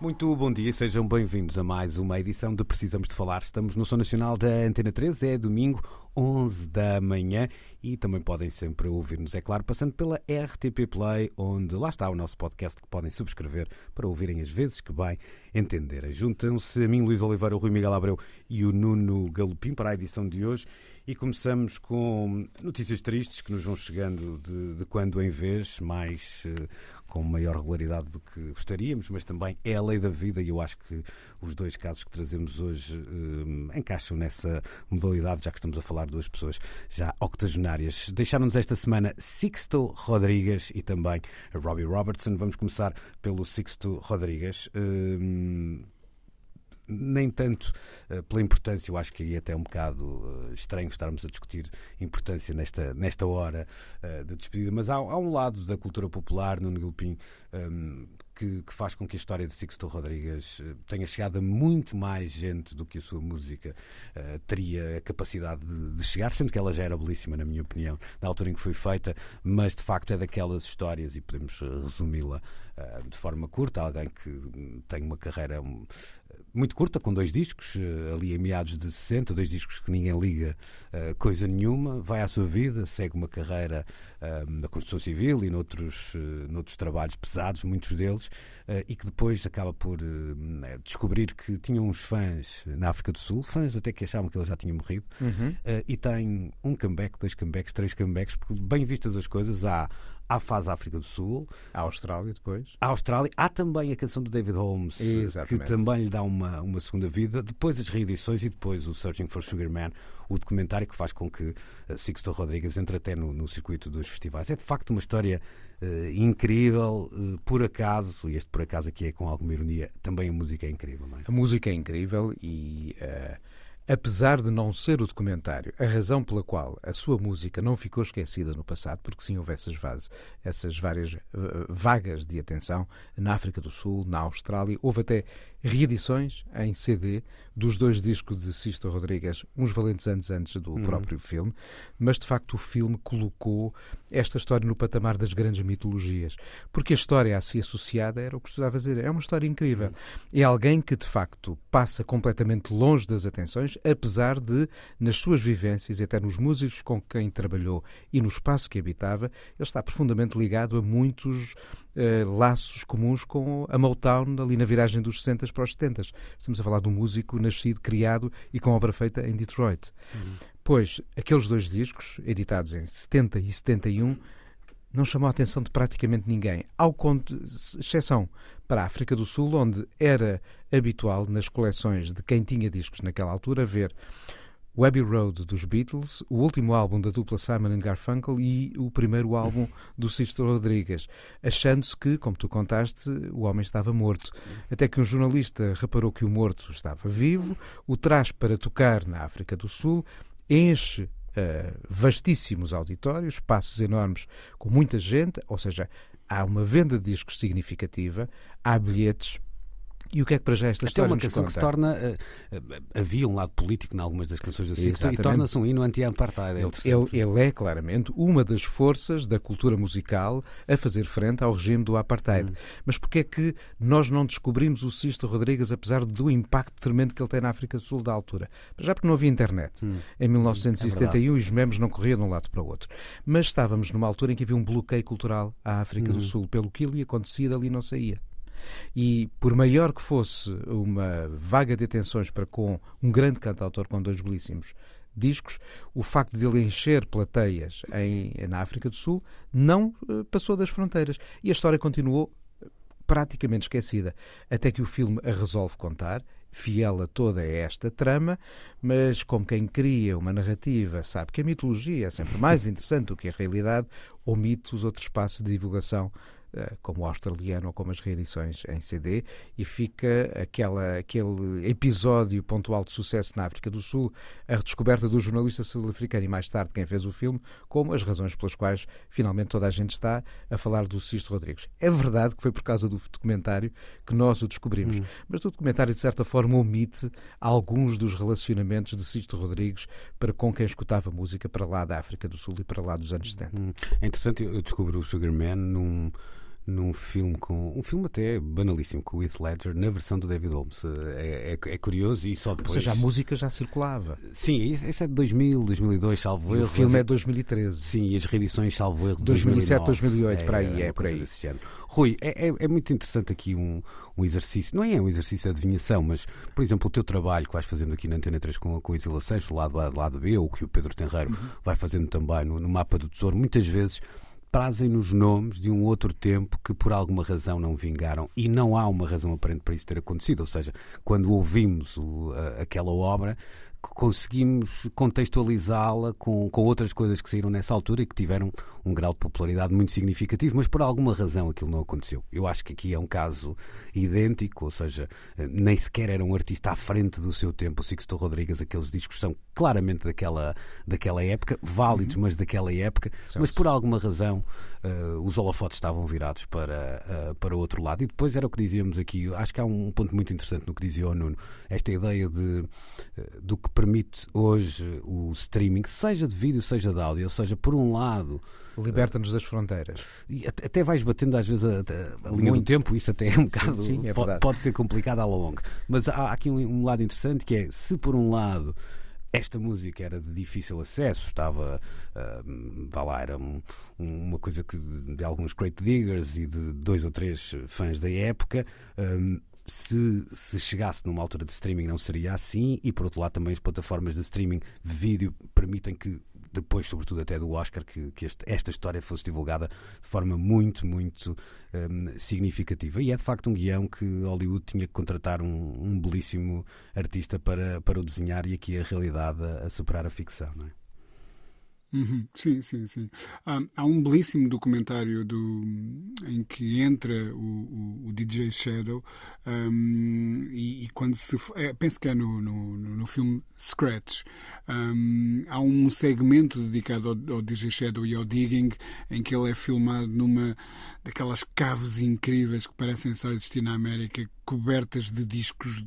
Muito bom dia, sejam bem-vindos a mais uma edição de Precisamos de Falar. Estamos no Som Nacional da Antena 3, é domingo, 11 da manhã e também podem sempre ouvir-nos, é claro, passando pela RTP Play, onde lá está o nosso podcast que podem subscrever para ouvirem as vezes que bem entenderem. Juntam-se a mim, Luís Oliveira, o Rui Miguel Abreu e o Nuno Galopim para a edição de hoje e começamos com notícias tristes que nos vão chegando de, de quando em vez, mais uh, com maior regularidade do que gostaríamos, mas também é a lei da vida e eu acho que os dois casos que trazemos hoje uh, encaixam nessa modalidade, já que estamos a falar de duas pessoas já octogenárias. Deixaram-nos esta semana Sixto Rodrigues e também Robbie Robertson. Vamos começar pelo Sixto Rodrigues. Uh, nem tanto uh, pela importância, eu acho que aí até é um bocado uh, estranho estarmos a discutir importância nesta, nesta hora uh, da despedida, mas há, há, um lado da cultura popular no Nilpim um, que, que, faz com que a história de Sixto Rodrigues tenha chegado a muito mais gente do que a sua música teria a capacidade de, de, chegar, sendo que ela já era belíssima, na minha opinião, na altura em que foi feita, mas de facto é daquelas histórias, e podemos resumi-la de forma curta, alguém que tem uma carreira muito curta, com dois discos, eh, ali em meados de 60, dois discos que ninguém liga uh, coisa nenhuma, vai à sua vida, segue uma carreira uh, na construção civil e noutros, uh, noutros trabalhos pesados, muitos deles, e que depois acaba por descobrir que tinha uns fãs na África do Sul, fãs até que achavam que ele já tinha morrido, uhum. e tem um comeback, dois comebacks, três comebacks, porque bem vistas as coisas, há à fase África do Sul. A Austrália depois. A Austrália. Há também a canção do David Holmes, Exatamente. que também lhe dá uma, uma segunda vida. Depois as reedições e depois o Searching for Sugar Man, o documentário que faz com que uh, Sixto Rodrigues entre até no, no circuito dos festivais. É de facto uma história uh, incrível, uh, por acaso, e este por acaso aqui é com alguma ironia, também a música é incrível. Não é? A música é incrível e Apesar de não ser o documentário a razão pela qual a sua música não ficou esquecida no passado, porque sim houve essas, vases, essas várias uh, vagas de atenção na África do Sul, na Austrália, houve até reedições em CD dos dois discos de Sisto Rodrigues, uns valentes anos antes do uhum. próprio filme, mas de facto o filme colocou esta história no patamar das grandes mitologias, porque a história a si associada era o que estudava a dizer, é uma história incrível. É alguém que de facto passa completamente longe das atenções, apesar de, nas suas vivências, até nos músicos com quem trabalhou e no espaço que habitava, ele está profundamente ligado a muitos laços comuns com a Motown ali na viragem dos 60 para os 70. Estamos a falar de um músico nascido, criado e com obra feita em Detroit. Uhum. Pois, aqueles dois discos, editados em 70 e 71, não chamou a atenção de praticamente ninguém, ao exceção para a África do Sul, onde era habitual nas coleções de quem tinha discos naquela altura ver o Abbey Road dos Beatles, o último álbum da dupla Simon Garfunkel e o primeiro álbum do Sisto Rodrigues, achando-se que, como tu contaste, o homem estava morto. Até que um jornalista reparou que o morto estava vivo, o traz para tocar na África do Sul, enche uh, vastíssimos auditórios, espaços enormes com muita gente, ou seja, há uma venda de discos significativa, há bilhetes e o que é que para já esta Até história é uma canção que se torna. Uh, uh, havia um lado político em algumas das canções da Sixto e torna-se um hino anti-apartheid. É ele, ele, ele, é claramente uma das forças da cultura musical a fazer frente ao regime do apartheid. Hum. Mas porquê é que nós não descobrimos o Sisto Rodrigues, apesar do impacto tremendo que ele tem na África do Sul da altura? Já porque não havia internet. Hum. Em 1971 é os memes não corriam de um lado para o outro. Mas estávamos numa altura em que havia um bloqueio cultural à África hum. do Sul. Pelo que lhe acontecia, dali não saía. E por maior que fosse uma vaga de atenções para com um grande cantautor com dois belíssimos discos, o facto de ele encher plateias em, na África do Sul não uh, passou das fronteiras. E a história continuou praticamente esquecida, até que o filme a resolve contar, fiel a toda esta trama, mas como quem cria uma narrativa sabe que a mitologia é sempre mais interessante do que a realidade, omite os outros passos de divulgação eh, como o australiano ou como as reedições em CD, e fica aquela, aquele episódio pontual de sucesso na África do Sul, a redescoberta do jornalista sul-africano e mais tarde quem fez o filme, como as razões pelas quais finalmente toda a gente está a falar do Sisto Rodrigues. É verdade que foi por causa do documentário que nós o descobrimos, hum. mas o documentário de certa forma omite alguns dos relacionamentos de Sisto Rodrigues para com quem escutava música para lá da África do Sul e para lá dos anos 70. Hum. É interessante, eu descobri o Sugarman num num filme com um filme até banalíssimo com o Heath Ledger na versão do David Holmes. É, é, é, curioso e só depois ou seja a música já circulava. Sim esse é de 2000 2002 salvo erro o filme é de 2013 sim e as reedições salvo erro de 2007 2008 é, para aí é, por aí. Rui é, é, é, muito interessante aqui um, um exercício. Não é um exercício de adivinhação mas por exemplo o teu trabalho que vais fazendo aqui na Antena 3 com, com Isila Seixas lado A lado B ou que o Pedro Tenreiro uhum. vai fazendo também no, no mapa do tesouro muitas vezes trazem-nos nomes de um outro tempo que por alguma razão não vingaram e não há uma razão aparente para isso ter acontecido. Ou seja, quando ouvimos o, a, aquela obra, conseguimos contextualizá-la com, com outras coisas que saíram nessa altura e que tiveram um grau de popularidade muito significativo, mas por alguma razão aquilo não aconteceu. Eu acho que aqui é um caso idêntico, ou seja, nem sequer era um artista à frente do seu tempo. O Sixto Rodrigues, aqueles discos são claramente daquela, daquela época, válidos, uhum. mas daquela época, mas por alguma razão uh, os holofotes estavam virados para, uh, para o outro lado. E depois era o que dizíamos aqui, acho que há um ponto muito interessante no que dizia o Nuno, esta ideia de, uh, do que permite hoje o streaming, seja de vídeo, seja de áudio, ou seja, por um lado. Liberta-nos das fronteiras. E até vais batendo às vezes a, a, a linha Muito. do tempo, isso até é um bocado. Sim, sim, é pode, pode, ser complicado à longa. Mas há aqui um, um lado interessante que é, se por um lado esta música era de difícil acesso, estava, uh, vá lá, era um, uma coisa que de alguns great diggers e de dois ou três fãs da época. Um, se, se chegasse numa altura de streaming não seria assim, e por outro lado também as plataformas de streaming de vídeo permitem que depois, sobretudo até do Oscar, que, que este, esta história fosse divulgada de forma muito, muito um, significativa. E é de facto um guião que Hollywood tinha que contratar um, um belíssimo artista para, para o desenhar e aqui a realidade a, a superar a ficção, não é? Uhum, sim, sim, sim. Há, há, um belíssimo documentário do, em que entra o, o, o DJ Shadow um, e, e, quando se. É, penso que é no, no, no filme Scratch. Um, há um segmento dedicado ao, ao, DJ Shadow e ao digging em que ele é filmado numa daquelas caves incríveis que parecem só existir na América, cobertas de discos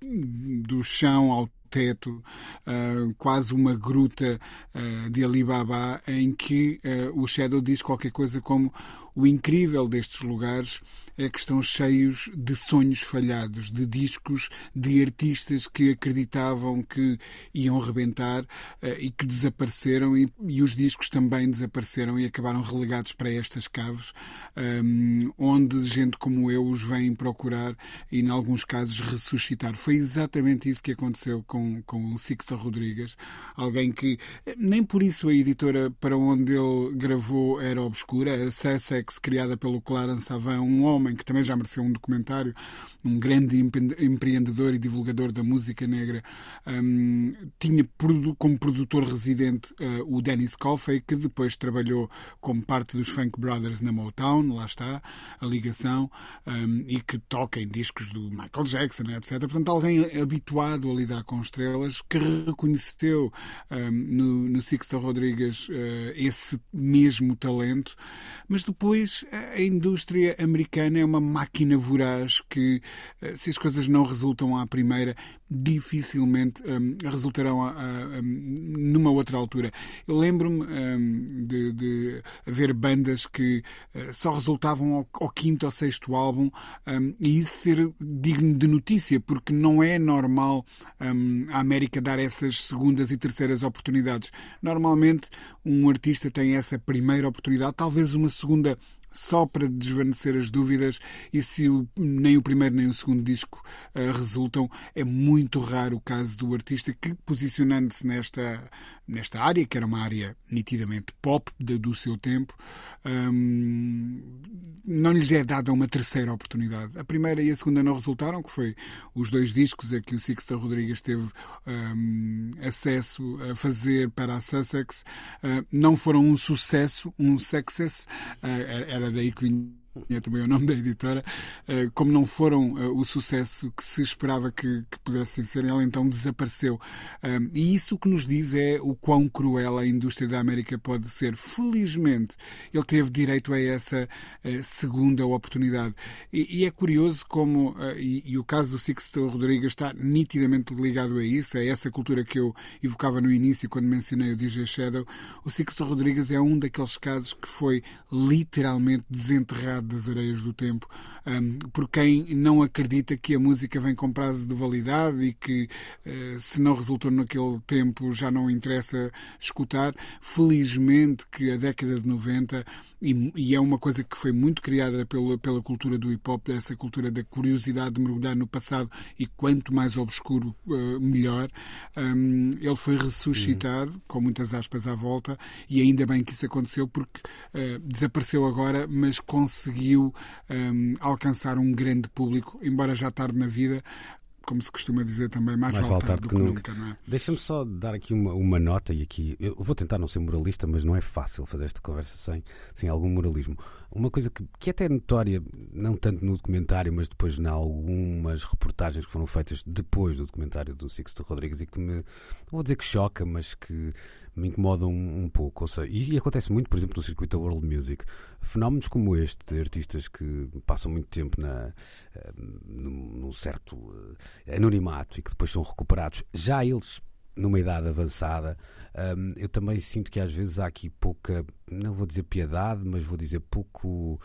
do chão ao teto, uh, quase uma gruta uh, de Alibaba, em que uh, o Shadow diz qualquer coisa como o incrível destes lugares que estão cheios de sonhos falhados, de discos de artistas que acreditavam que iam rebentar e que desapareceram, e, e, os discos também desapareceram e acabaram relegados para estas caves, um, onde gente como eu os vem procurar e, em alguns casos, ressuscitar. Foi exatamente isso que aconteceu com com, o Sixto Rodrigues, alguém que nem por isso a editora para onde ele gravou era obscura, a Sussex, criada pelo Clarence Avan, um homem que também já mereceu um documentário, um grande empreendedor e divulgador da música negra, um, tinha como produtor residente uh, o Dennis Coffey, que depois trabalhou como parte dos Funk Brothers na Motown, lá está a ligação, um, e que toca em discos do Michael Jackson, etc. Portanto, alguém habituado a lidar com estrelas, que reconheceu um, no, no Sixto Rodrigues uh, esse mesmo talento, mas depois a indústria americana é uma máquina voraz que, uh, se as coisas não resultam à primeira, dificilmente um, resultarão a, a, a, numa outra altura. Eu lembro-me um, de, de, haver bandas que uh, só resultavam ao, ao, quinto ou sexto álbum um, e isso ser digno de notícia, porque não é normal a América dar essas segundas e terceiras oportunidades. Normalmente um artista tem essa primeira oportunidade, talvez uma segunda só para desvanecer as dúvidas e se o, nem o primeiro nem o segundo disco uh, resultam, é muito raro o caso do artista que, posicionando-se nesta nesta área, que era uma área nitidamente pop do seu tempo, um, não lhes é dada uma terceira oportunidade. A primeira e a segunda não resultaram, que foi os dois discos a que o Sixto Rodrigues teve um, acesso a fazer para a Sussex. Uh, não foram um sucesso, um success, uh, era daí que é também o nome da editora, uh, como não foram uh, o sucesso que se esperava que, que pudessem ser, ela então desapareceu. e isso que nos diz é o quão cruel a indústria da América pode ser. Felizmente, ele teve direito a essa segunda oportunidade. E, e, é curioso como, e, e, o caso do Sixto Rodrigues está nitidamente ligado a isso, a essa cultura que eu evocava no início quando mencionei o DJ Shadow. O Sixto Rodrigues é um daqueles casos que foi literalmente desenterrado das areias do tempo por quem não acredita que a música vem com prazo de validade e que uh, se não resultou naquele tempo já não interessa escutar. Felizmente que a década de 90, e, é uma coisa que foi muito criada pela, pela cultura do hip hop, essa cultura da curiosidade de mergulhar no passado e quanto mais obscuro, uh, melhor. Ele foi ressuscitado, uhum. com muitas aspas à volta, e ainda bem que isso aconteceu porque uh, desapareceu agora, mas conseguiu um, alcançar um grande público, embora já tarde na vida, como se costuma dizer também, mais, mais vale tarde do que, nunca. nunca é? Deixa-me só dar aqui uma, uma, nota, e aqui eu vou tentar não ser moralista, mas não é fácil fazer esta conversa sem, sem algum moralismo. Uma coisa que, que é até notória, não tanto no documentário, mas depois em algumas reportagens que foram feitas depois do documentário do Sixto Rodrigues e que me, não vou dizer que choca, mas que me incomodam um, um pouco. Ou seja, e, e, acontece muito, por exemplo, no circuito da World Music. Fenómenos como este, de artistas que passam muito tempo na, eh, num, certo eh, anonimato e que depois são recuperados, já eles numa idade avançada, um, eu também sinto que às vezes há aqui pouca, não vou dizer piedade, mas vou dizer pouco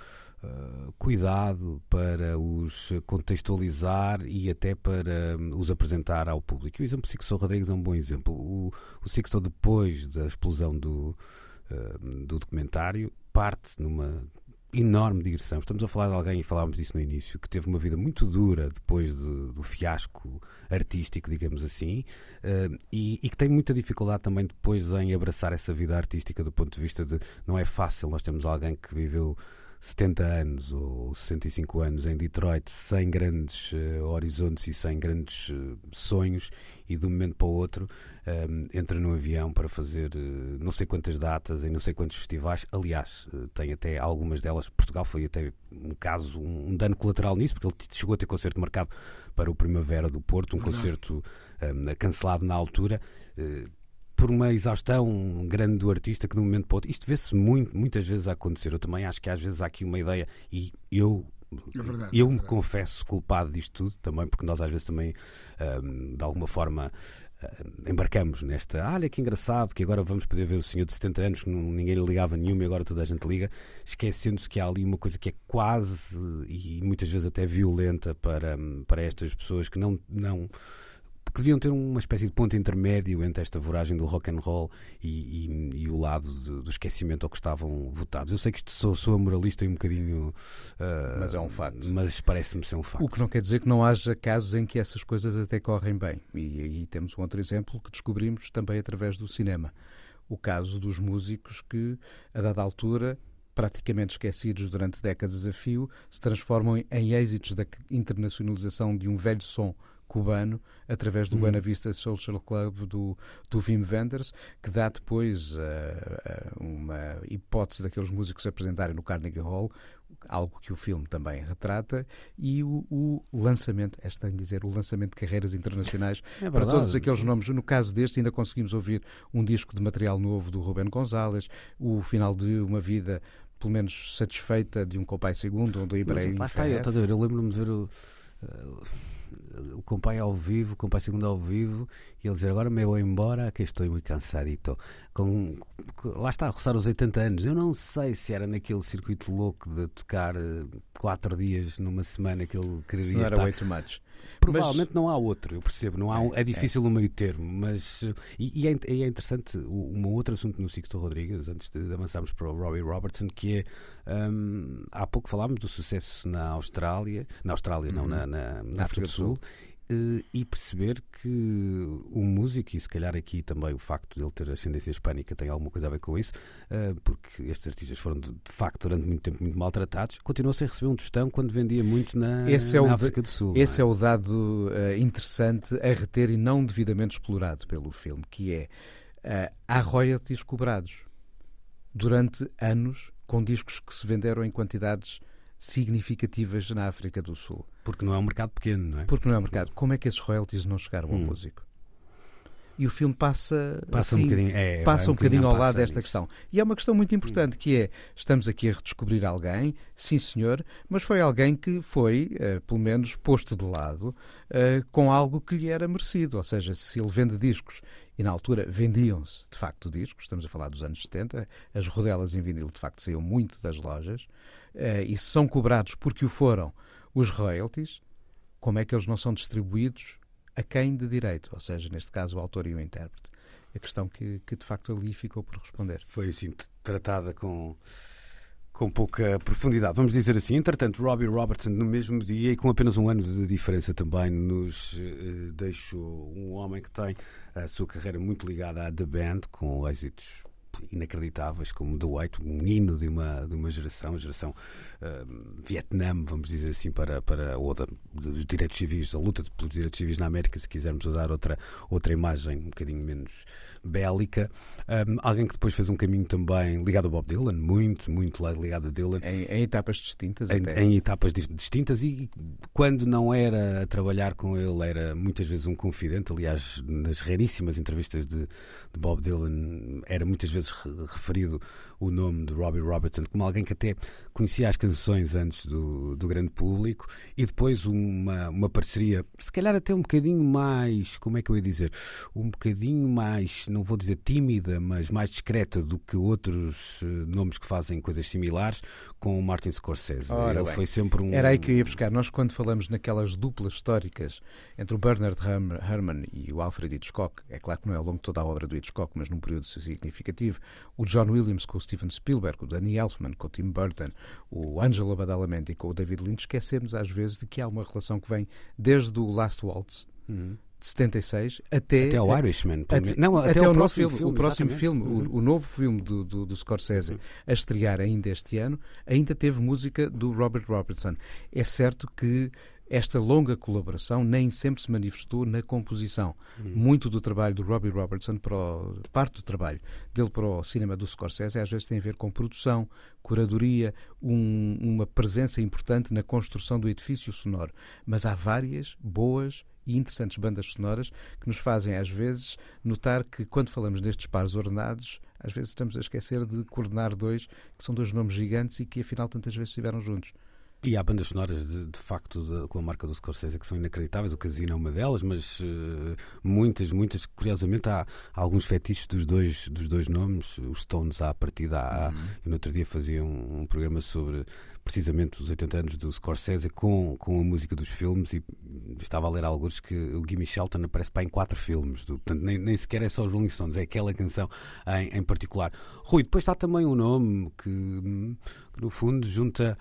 uh, cuidado para os contextualizar e até para um, os apresentar ao público. O exemplo de Sixto Rodrigues é um bom exemplo. O, o Sixto, depois da explosão do, uh, do documentário, parte numa enorme digressão. Estamos a falar de alguém, e falámos disso no início, que teve uma vida muito dura depois de, do fiasco artístico, digamos assim, uh, e, e, que tem muita dificuldade também depois em abraçar essa vida artística do ponto de vista de não é fácil. Nós temos alguém que viveu 70 anos ou 65 anos em Detroit sem grandes uh, horizontes e sem grandes uh, sonhos e de um momento para o outro um, ehm, entra no avião para fazer uh, não sei quantas datas em não sei quantos festivais. Aliás, tem até algumas delas. Portugal foi até um caso, um, um, dano colateral nisso, porque ele chegou a ter concerto marcado para o Primavera do Porto, um concerto um, ehm, cancelado na altura por uma exaustão grande do artista que de um momento para outro. Isto vê-se muito, muitas vezes a acontecer. Eu também acho que às vezes há aqui uma ideia, e eu é verdade, eu é me confesso culpado disto tudo também, porque nós às vezes também, um, de alguma forma, uh, embarcamos nesta. Ah, olha que engraçado, que agora vamos poder ver o senhor de 70 anos que não, ninguém lhe ligava nenhuma e agora toda a gente liga, esquecendo-se que há ali uma coisa que é quase e muitas vezes até violenta para, para estas pessoas que não. não que deviam ter uma espécie de ponto intermédio entre esta voragem do rock and roll e, e, e o lado de, do esquecimento ao que estavam votados. Eu sei que isto sou, sou moralista e um bocadinho. Uh, mas é um facto. Mas parece-me ser um facto. O que não quer dizer que não haja casos em que essas coisas até correm bem. E aí temos um outro exemplo que descobrimos também através do cinema. O caso dos músicos que, a dada altura, praticamente esquecidos durante décadas a fio, se transformam em êxitos da internacionalização de um velho som cubano através do uhum. Buena Vista Social Club do, do Wim Wenders, que dá depois uh, uma hipótese daqueles músicos apresentarem no Carnegie Hall, algo que o filme também retrata, e o, o lançamento, esta em dizer, o lançamento de carreiras internacionais é para todos aqueles nomes. No caso deste, ainda conseguimos ouvir um disco de material novo do Ruben Gonzalez, o final de uma vida pelo menos satisfeita de um Copai segundo, onde o Ibrahim. Lá está, eu, eu lembro-me de ver o. Uh, o compai ao vivo, o compai segundo ao vivo, e ele dizer agora me vou embora, que estou muito cansadito. Com, lá está, a roçar os 80 anos. Eu não sei se era naquele circuito louco de tocar eh, quatro dias numa semana que ele queria se não estar. era oito matches. Provavelmente mas... não há outro, eu percebo, não há um, é, é difícil é. o meio termo, mas e, e, é, e é, interessante um outro assunto no Sixto Rodrigues, antes de avançarmos para o Robbie Robertson, que é um, há pouco falámos do sucesso na Austrália, na Austrália, uhum. não, na, na, na África do Sul. Sul eh, e perceber que o músico, e se calhar aqui também o facto de ele ter ascendência hispânica tem alguma coisa a ver com isso, eh, porque estes artistas foram de, facto durante muito tempo muito maltratados, continuou sem receber um tostão quando vendia muito na, esse é na África do Sul. Esse é? é? o dado uh, interessante a reter e não devidamente explorado pelo filme, que é uh, há royalties cobrados durante anos com discos que se venderam em quantidades significativas na África do Sul. Porque não é um mercado pequeno, não é? Porque não é um mercado. Como é que esses royalties não chegaram ao hum. músico? E o filme passa, passa assim, um bocadinho, é, passa um bocadinho ao lado desta questão. E é uma questão muito importante que é, estamos aqui a redescobrir alguém, sim senhor, mas foi alguém que foi, uh, pelo menos, posto de lado uh, com algo que lhe era merecido. Ou seja, se ele vende discos e na altura vendiam-se de facto discos, estamos a falar dos anos 70, as rodelas em vinil de facto saíam muito das lojas, e se são cobrados porque o foram os royalties, como é que eles não são distribuídos a quem de direito, ou seja, neste caso o autor e o intérprete. A questão que, que de facto ali ficou por responder. Foi assim tratada com com pouca profundidade, vamos dizer assim. Entretanto, Robbie Robertson, no mesmo dia e com apenas um ano de diferença, também nos uh, deixou um homem que tem a sua carreira muito ligada à The Band, com êxitos inacreditáveis, como The White, um hino de uma, de uma geração, geração uh, Vietnã, vamos dizer assim, para, para ou da, dos direitos civis, a luta pelos direitos civis na América, se quisermos usar outra, outra imagem um bocadinho menos bélica. Um, alguém que depois fez um caminho também ligado a Bob Dylan, muito, muito ligado a Dylan. Em, em etapas distintas em, em, etapas distintas e quando não era a trabalhar com ele, era muitas vezes um confidente. Aliás, nas raríssimas entrevistas de, de Bob Dylan, era muitas vezes referido o nome de Robbie Robertson como alguém que até conhecia as canções antes do, do grande público e depois uma, uma parceria, se calhar até um bocadinho mais, como é que eu ia dizer, um bocadinho mais, não vou dizer tímida, mas mais discreta do que outros uh, nomes que fazem coisas similares, com o Martin Scorsese. Ora Ele bem, foi sempre um. Era aí que eu ia buscar. Nós, quando falamos naquelas duplas históricas entre o Bernard Herrmann e o Alfred Hitchcock, é claro que não é ao longo de toda a obra do Hitchcock, mas num período significativo, o John Williams com o Steven Spielberg, o Danny Elfman com o Tim Burton, o Angelo Badalamenti com o David Lynch, esquecemos às vezes de que há uma relação que vem desde o Last Waltz. Uhum de 76 até. Até o Irishman. Até, não, até, até o, próximo filme. filme o próximo filme, uhum. o, o, novo filme do, do, do Scorsese, uhum. a estrear ainda este ano, ainda teve música do Robert Robertson. É certo que esta longa colaboração nem sempre se manifestou na composição. Uhum. Muito do trabalho do Robbie Robertson, para o, parte do trabalho dele para o cinema do Scorsese, às vezes tem a ver com produção, curadoria, um, uma presença importante na construção do edifício sonoro. Mas há várias boas e interessantes bandas sonoras que nos fazem, às vezes, notar que quando falamos destes pares ordenados, às vezes estamos a esquecer de coordenar dois, que são dois nomes gigantes e que afinal tantas vezes estiveram juntos. E há bandas sonoras, de, de facto, de, com a marca do Scorsese que são inacreditáveis. O Casino é uma delas, mas uh, muitas, muitas. Curiosamente, há, há, alguns fetiches dos dois, dos dois nomes. Os Stones, à partida, há, uhum. eu no outro dia fazia um, um, programa sobre precisamente os 80 anos do Scorsese com, com a música dos filmes e estava a ler alguns que o Gimme Shelton aparece para em quatro filmes. Do, portanto, nem, nem sequer é só os Rolling Stones, é aquela canção em, em particular. Rui, depois está também um nome que, que no fundo junta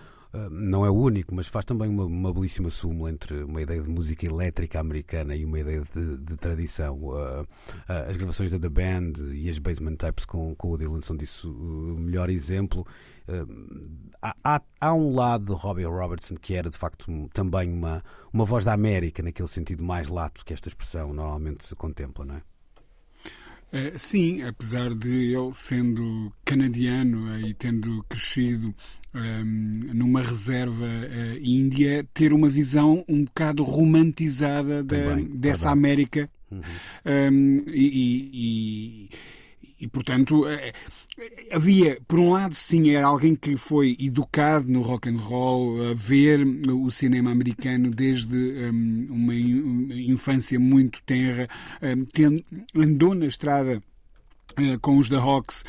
não é o único, mas faz também uma, uma, belíssima súmula entre uma ideia de música elétrica americana e uma ideia de, de tradição. Uh, uh, as gravações da The Band e as Basement Tapes com, com o Dylan são disso o melhor exemplo. Há, há, há, um lado de Robbie Robertson que era de facto também uma, uma voz da América, naquele sentido mais lato que esta expressão normalmente se contempla, não é? Uh, sim, apesar de ele sendo canadiano uh, e tendo crescido um, ehm, numa reserva uh, índia, ter uma visão um bocado romantizada de, dessa América. Uhum. Um, ehm, e, e e, portanto, eh, havia, por um lado, sim, era alguém que foi educado no rock and roll, a ver o cinema americano desde um, uma infância muito tenra, um, andou na estrada eh, com os The Hawks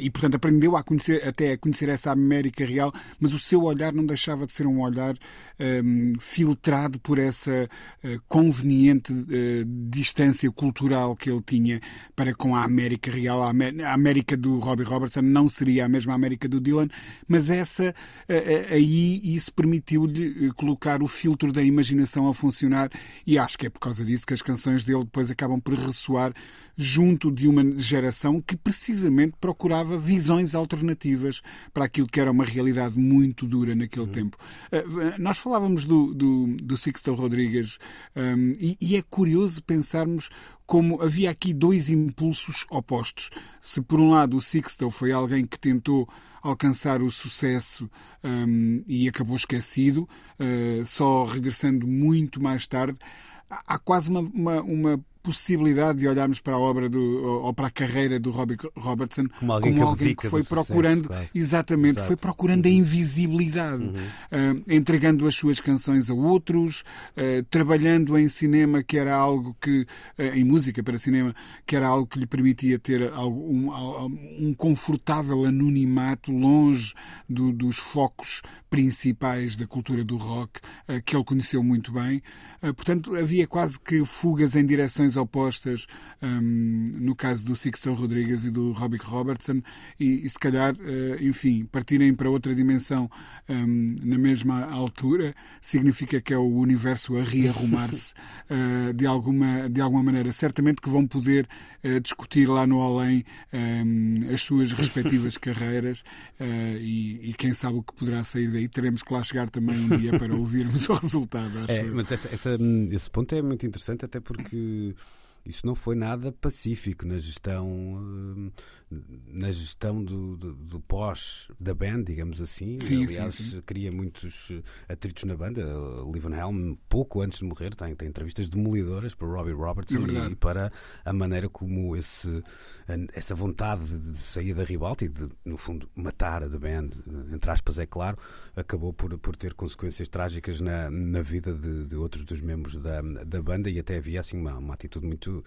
e, portanto, aprendeu a conhecer, até a conhecer essa América real, mas o seu olhar não deixava de ser um olhar um, filtrado por essa uh, conveniente uh, distância cultural que ele tinha para com a América real. A, América do Robbie Robertson não seria a mesma América do Dylan, mas essa aí isso permitiu-lhe colocar o filtro da imaginação a funcionar e acho que é por causa disso que as canções dele depois acabam por ressoar junto de uma geração que precisamente procura procurava visões alternativas para aquilo que era uma realidade muito dura naquele uhum. tempo. Uh, nós falávamos do, do, do Sixto Rodrigues um, e, e é curioso pensarmos como havia aqui dois impulsos opostos. Se por um lado o Sixto foi alguém que tentou alcançar o sucesso um, e acabou esquecido, uh, só regressando muito mais tarde, há quase uma, uma, uma possibilidade de olharmos para a obra do, ou para a carreira do Robbie Robertson como alguém, como que, alguém que, foi procurando sucesso, exatamente Exato. foi procurando a uhum. invisibilidade uhum. uh, entregando as suas canções a outros uh, trabalhando em cinema que era algo que uh, em música para cinema que era algo que lhe permitia ter um, um, confortável anonimato longe do, dos focos principais da cultura do rock que ele conheceu muito bem portanto havia quase que fugas em direções opostas um, no caso do Sixto Rodrigues e do Robbie Robertson e, e se calhar, uh, enfim, partirem para outra dimensão um, na mesma altura significa que é o universo a rearrumar-se uh, de, alguma, de alguma maneira. Certamente que vão poder uh, discutir lá no além um, as suas respectivas carreiras e, e, quem sabe o que poderá sair daí. Teremos que lá chegar também um dia para ouvirmos o resultado. É, mas essa, essa, esse ponto é muito interessante, até porque isso não foi nada pacífico na gestão na gestão do, do, do, pós da band, digamos assim. Sim, Aliás, sim, sim. cria muitos atritos na banda. Livan Helm, pouco antes de morrer, tem, tem entrevistas demolidoras para Robbie Robertson é e, para a maneira como esse, essa vontade de sair da ribalta e de, no fundo, matar a The Band, entre aspas, é claro, acabou por, por ter consequências trágicas na, na vida de, de outros dos membros da, da banda e até havia assim uma, uma atitude muito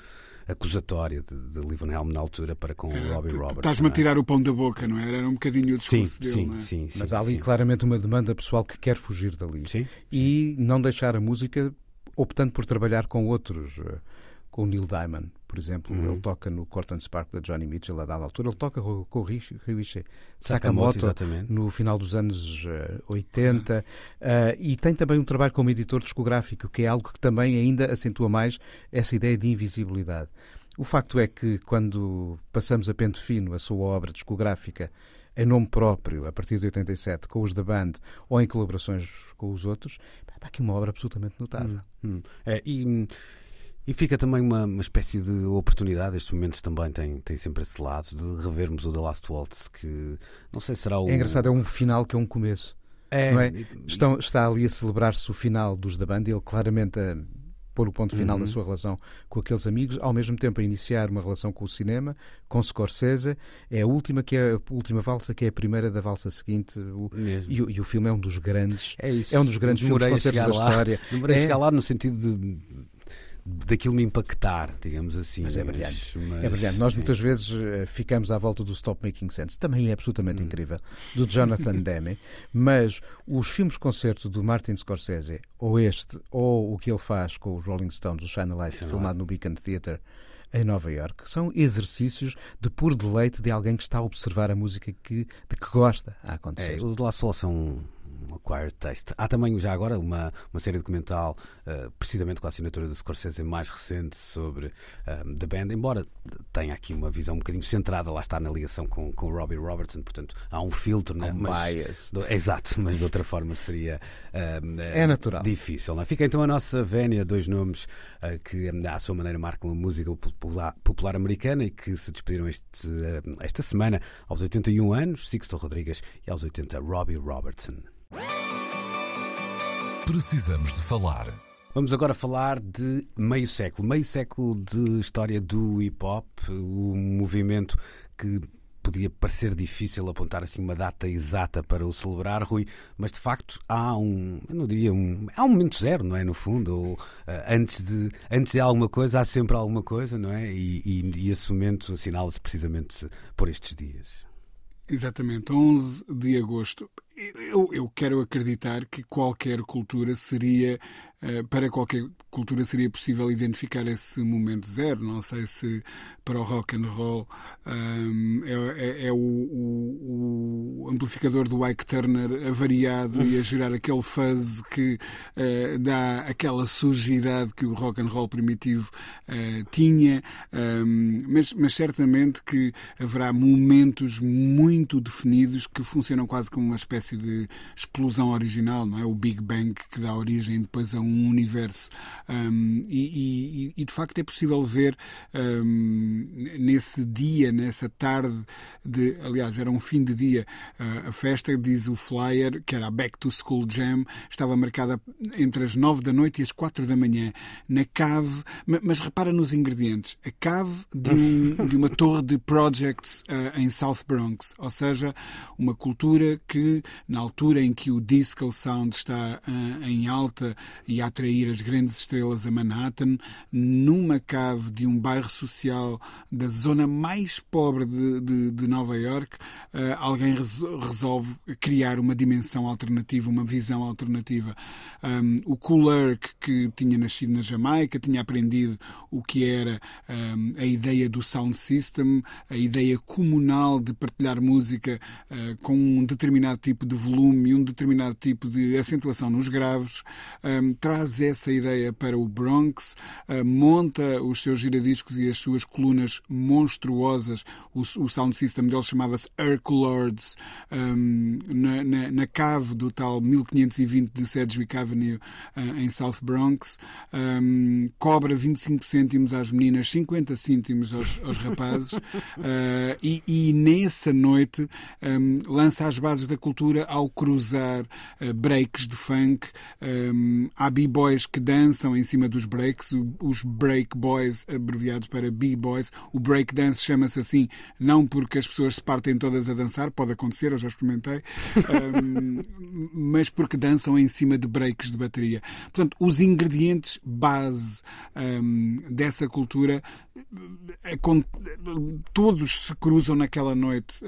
acusatória de, de na altura para com o é, Robbie Roberts. Estás-me a é? tirar o pão da boca, não é? Era um bocadinho o discurso sim, dele, sim, é? sim, sim, Mas há ali sim. claramente uma demanda pessoal que quer fugir dali. Sim, e não deixar a música optando por trabalhar com outros eh, com o Neil Diamond, por exemplo. Uhum. Ele toca no Corton Spark da Johnny Mitchell a dada altura. Ele toca com, o Ryuichi Sakamoto, Sakamoto no final dos anos uh, 80. Uh, e tem também um trabalho como editor discográfico, que é algo que também ainda acentua mais essa ideia de invisibilidade. O facto é que quando passamos a pente fino a sua obra discográfica em nome próprio, a partir de 87, com os da band ou em colaborações com os outros, está aqui uma obra absolutamente notável. Hum, hum. É, e e fica também uma, uma espécie de oportunidade, estes momentos também têm, têm sempre esse lado, de revermos o The Last Waltz, que não sei se será o. É engraçado, é um final que é um começo. É, não é? Estão, está ali a celebrar-se o final dos da banda, ele claramente a pôr o ponto final uhum. da sua relação com aqueles amigos, ao mesmo tempo a iniciar uma relação com o cinema, com Scorsese. É a última que é a última valsa, que é a primeira da valsa seguinte. O, e, e, o filme é um dos grandes. É, isso. é um dos grandes filmes concertos da história. Demorei é, chegar lá no sentido de daquilo me impactar, digamos assim. Mas é brilhante. Mas, é brilhante. Nós muitas vezes eh, ficamos à volta do Stop Making Sense, também é absolutamente hum. incrível, do Jonathan Demme, mas os filmes-concerto do Martin Scorsese, ou este, ou o que ele faz com os Rolling Stones, o Shine a Light, Sim, filmado no Beacon Theatre, em Nova York. São exercícios de puro deleite de alguém que está a observar a música que, de que gosta a acontecer. É, os de La Sol são Acquired Taste. Há também já agora uma, uma série documental, uh, precisamente com a assinatura da Scorsese mais recente sobre uh, The Band, embora tenha aqui uma visão um bocadinho centrada, lá está na ligação com, com Robbie Robertson, portanto há um filtro, né? um mas, bias. Do, exato, mas de outra forma seria uh, é natural. difícil. Não? É? Fica então a nossa Vénia, dois nomes que à sua maneira marcam a música popular, popular americana e que se despediram este, esta semana aos 81 anos, Sixto Rodrigues e aos 80 Robbie Robertson. Precisamos de falar. Vamos agora falar de meio século. Meio século de história do hip hop, o movimento que podia parecer difícil apontar assim uma data exata para o celebrar, Rui, mas de facto há um, eu não diria um, há um momento zero, não é? No fundo, ou, uh, antes, de, antes de alguma coisa há sempre alguma coisa, não é? E, e, e esse momento assinala-se precisamente por estes dias. Exatamente, 11 de agosto. Eu, eu, quero acreditar que qualquer cultura seria para qualquer cultura seria possível identificar esse momento zero. Não sei se para o rock and roll um, é, é, é o, o, o, amplificador do Ike Turner avariado e a gerar aquele fuzz que uh, dá aquela sujidade que o rock and roll primitivo uh, tinha, um, mas, mas certamente que haverá momentos muito definidos que funcionam quase como uma espécie de explosão original, não é? O Big Bang que dá origem depois a um universo. Um, e, e, e, de facto é possível ver um, nesse dia, nessa tarde de, aliás, era um fim de dia, uh, a festa, diz o flyer, que era a Back to School Jam, estava marcada entre as nove da noite e as quatro da manhã, na cave, mas repara nos ingredientes, a cave de, um, de uma torre de projects uh, em South Bronx, ou seja, uma cultura que, na altura em que o disco sound está uh, em alta e a atrair as grandes estrelas a Manhattan, numa cave de um bairro social da zona mais pobre de, de, de Nova York, uh, alguém resolve criar uma dimensão alternativa, uma visão alternativa. Um, o Kulurk, que tinha nascido na Jamaica, tinha aprendido o que era um, a ideia do sound system, a ideia comunal de partilhar música uh, com um determinado tipo de volume e um determinado tipo de acentuação nos graves, um, traz essa ideia para o Bronx, uh, monta os seus giradiscos e as suas colunas monstruosas. O, o sound system dele chamava-se Herculords, um, na, na, na, cave do tal 1520 de Sedgwick Avenue, uh, em South Bronx. Um, cobra 25 cêntimos às meninas, 50 cêntimos aos, aos rapazes. Uh, e, e, nessa noite lança as bases da cultura ao cruzar uh, breaks de funk. Um, há b-boys que dançam em cima dos breaks, os break boys, abreviados para b-boys. O breakdance chama-se assim, não porque as pessoas se partem todas a dançar, pode acontecer, eu já experimentei, um, mas porque dançam em cima de breaks de bateria. Portanto, os ingredientes base um, dessa cultura é com, todos se cruzam naquela noite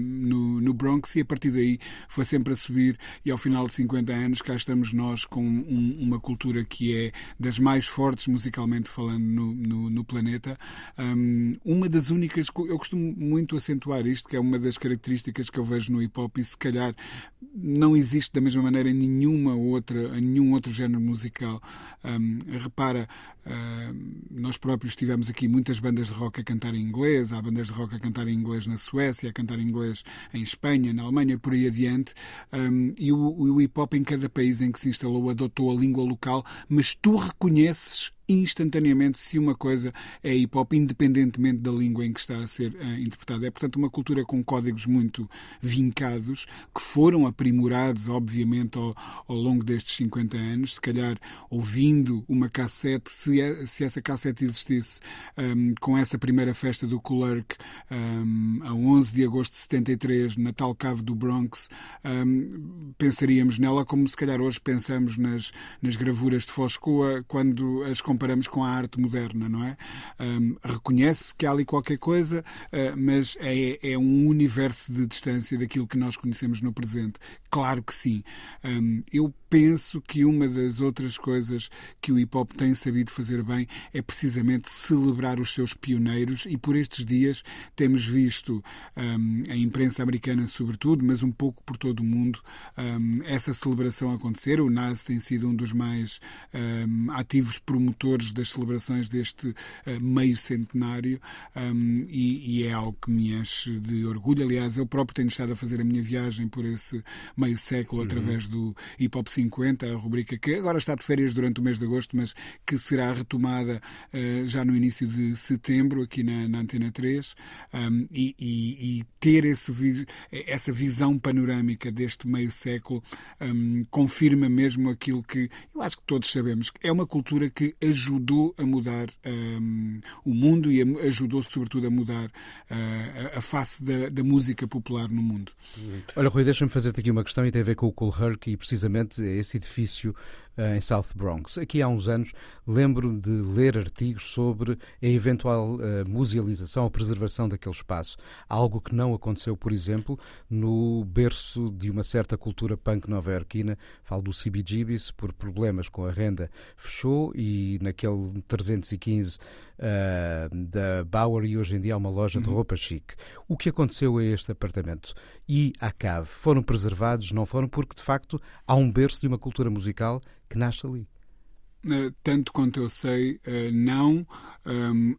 no, no, Bronx e a partir daí foi sempre a subir e ao final de 50 anos cá estamos nós com um, uma cultura que é das mais fortes musicalmente falando no, no, no planeta. Um, uma das únicas, eu costumo muito acentuar isto, que é uma das características que eu vejo no hip hop e se calhar não existe da mesma maneira em nenhuma outra, em nenhum outro género musical. Um, repara, uh, nós próprios tivemos aqui muitas bandas de rock a cantar em inglês, há bandas de rock a cantar em inglês na Suécia, a cantar em inglês em Espanha, na Alemanha, por aí adiante. Um, e o, o hip hop em cada país em que se instalou adotou a língua local, mas tu reconheces instantaneamente se uma coisa é hip hop, independentemente da língua em que está a ser uh, interpretada. É, portanto, uma cultura com códigos muito vincados, que foram aprimorados, obviamente, ao, ao longo destes 50 anos. Se calhar, ouvindo uma cassete, se, é, se essa cassete existisse um, ehm, com essa primeira festa do Clerk, um, ehm, a 11 de agosto de 73, na tal cave do Bronx, um, ehm, pensaríamos nela como se calhar hoje pensamos nas, nas gravuras de Foscoa, quando as comparamos com a arte moderna, não é? Um, reconhece que há ali qualquer coisa, uh, mas é, é, um universo de distância daquilo que nós conhecemos no presente. Claro que sim. Um, eu penso que uma das outras coisas que o hip hop tem sabido fazer bem é precisamente celebrar os seus pioneiros e por estes dias temos visto um, a imprensa americana sobretudo, mas um pouco por todo o mundo, um, essa celebração acontecer. O Nas tem sido um dos mais um, ativos promotores das celebrações deste uh, meio centenário e, e, é algo que me enche de orgulho. Aliás, eu próprio tenho estado a fazer a minha viagem por esse meio século uhum. através do hip hop 50, a rubrica que agora está de férias durante o mês de agosto, mas que será retomada uh, já no início de setembro, aqui na, na Antena 3, um, e, e, e, ter esse, essa visão panorâmica deste meio século um, confirma mesmo aquilo que eu acho que todos sabemos, é uma cultura que ajudou a mudar um, o mundo e ajudou sobretudo a mudar uh, a, face da, da, música popular no mundo. Olha, Rui, deixa-me fazer-te aqui uma questão e tem a ver com o Cool Herc e precisamente esse edifício em South Bronx. Aqui há uns anos lembro-me de ler artigos sobre a eventual musealização ou preservação daquele espaço, algo que não aconteceu, por exemplo, no berço de uma certa cultura punk nova-iorquina, falo do CBGB's, por problemas com a renda fechou e naquele 315 uh, da Bauer e hoje em dia há uma loja de uhum. roupa chique. O que aconteceu a este apartamento e à cave? Foram preservados, não foram? Porque de facto há um berço de uma cultura musical que nasce ali. Uh, tanto quanto eu sei, uh, não.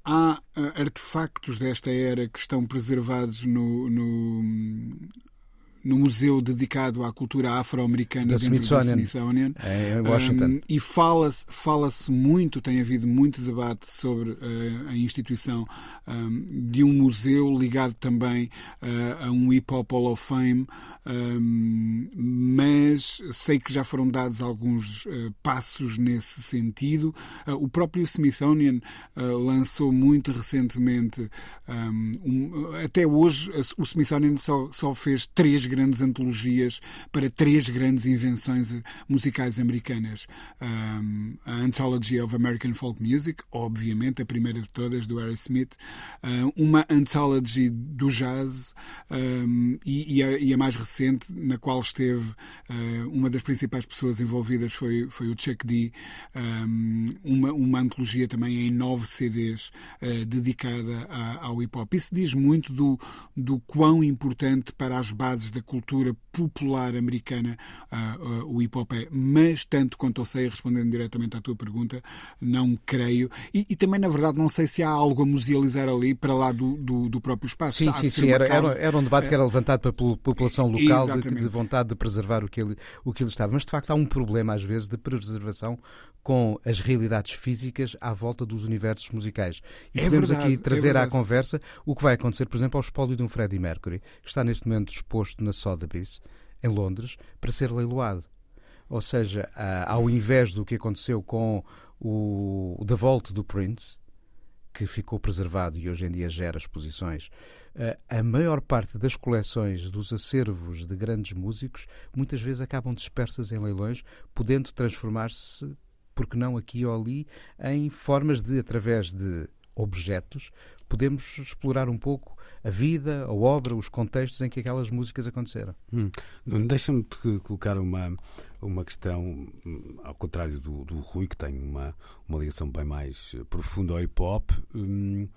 Há artefactos desta era que estão preservados no, no, no museu dedicado à cultura afro-americana dentro Smithsonian, Smithsonian. Em Washington. Um, e fala-se fala muito, tem havido muito debate sobre uh, a instituição um, de um museu ligado também uh, a um Hip Hop Hall of Fame, um, mas sei que já foram dados alguns uh, passos nesse sentido. o próprio Smithsonian lançou muito recentemente, um, até hoje, o Smithsonian só, só fez três grandes antologias para três grandes invenções musicais americanas. Um, a Anthology of American Folk Music, obviamente, a primeira de todas, do Harry Smith, uh, uma Anthology do Jazz um, e, e, a, e, a, mais recente, na qual esteve uh, uma das principais pessoas envolvidas foi, foi o Chuck D, um, uma, uma antologia também em nove CDs uh, dedicada a, ao hip hop. Isso diz muito do, do quão importante para as bases da cultura popular americana uh, uh, o hip hop é. Mas, tanto quanto eu sei, respondendo diretamente à tua pergunta, não creio. E, e também, na verdade, não sei se há algo a musealizar ali para lá do, do, do próprio espaço. Sim, sim, sim. Era, era, era, um debate que era levantado pela população local de, de, vontade de preservar o que, ele, o que ele estava. Mas, de facto, há um problema, às vezes, de preservação com as realidades físicas à volta dos universos musicais. E é podemos verdade, aqui é trazer é à conversa o que vai acontecer, por exemplo, ao espólio de um Freddie Mercury, que está neste momento exposto na Sotheby's, em Londres, para ser leiloado. Ou seja, ao invés do que aconteceu com o The Vault do Prince, que ficou preservado e hoje em dia gera exposições, a maior parte das coleções dos acervos de grandes músicos muitas vezes acabam dispersas em leilões, podendo transformar-se porque não aqui ou ali, em formas de, através de objetos, podemos explorar um pouco a vida, a obra, os contextos em que aquelas músicas aconteceram. Hum. Deixa-me colocar uma, uma questão, hum, ao contrário do, do Rui, que tem uma, uma ligação bem mais profunda ao hip hop. Hum,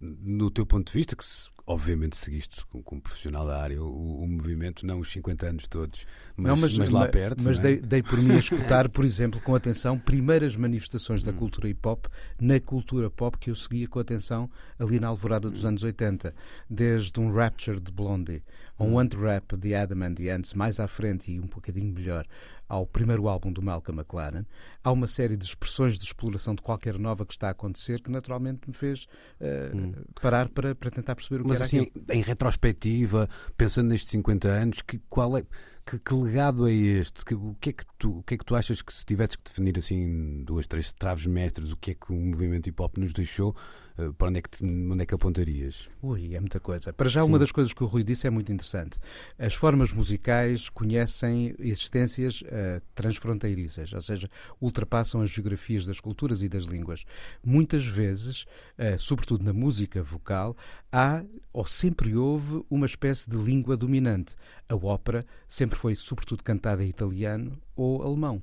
no teu ponto de vista, que obviamente seguiste como, como, profissional da área o, o, movimento, não os 50 anos todos, mas, não, mas, mas lá perto. Mas é? dei, dei, por mim a escutar, por exemplo, com atenção, primeiras manifestações da hum. cultura hip hop na cultura pop que eu seguia com atenção ali na alvorada dos hum. anos 80, desde um Rapture de Blondie, a um hum. anti-rap de Adam and the Ants, mais à frente e um bocadinho melhor, ao primeiro álbum do Malcolm McLaren, há uma série de expressões de exploração de qualquer nova que está a acontecer que naturalmente me fez uh, hum. parar para, para tentar perceber o Mas que era assim, aquilo. em retrospectiva, pensando nestes 50 anos, que, qual é, que, que legado é este? Que, o, que é que tu, o que é que tu achas que se tivesses que definir assim duas, três traves mestres, o que é que o movimento hip hop nos deixou? Eh, para onde é, que, onde é que apontarias? Ui, é muita coisa. Para já, Sim. uma das coisas que o Rui disse é muito interessante. As formas musicais conhecem existências uh, transfronteiriças, ou seja, ultrapassam as geografias das culturas e das línguas. Muitas vezes, uh, sobretudo na música vocal, há ou sempre houve uma espécie de língua dominante. A ópera sempre foi, sobretudo, cantada em italiano ou alemão.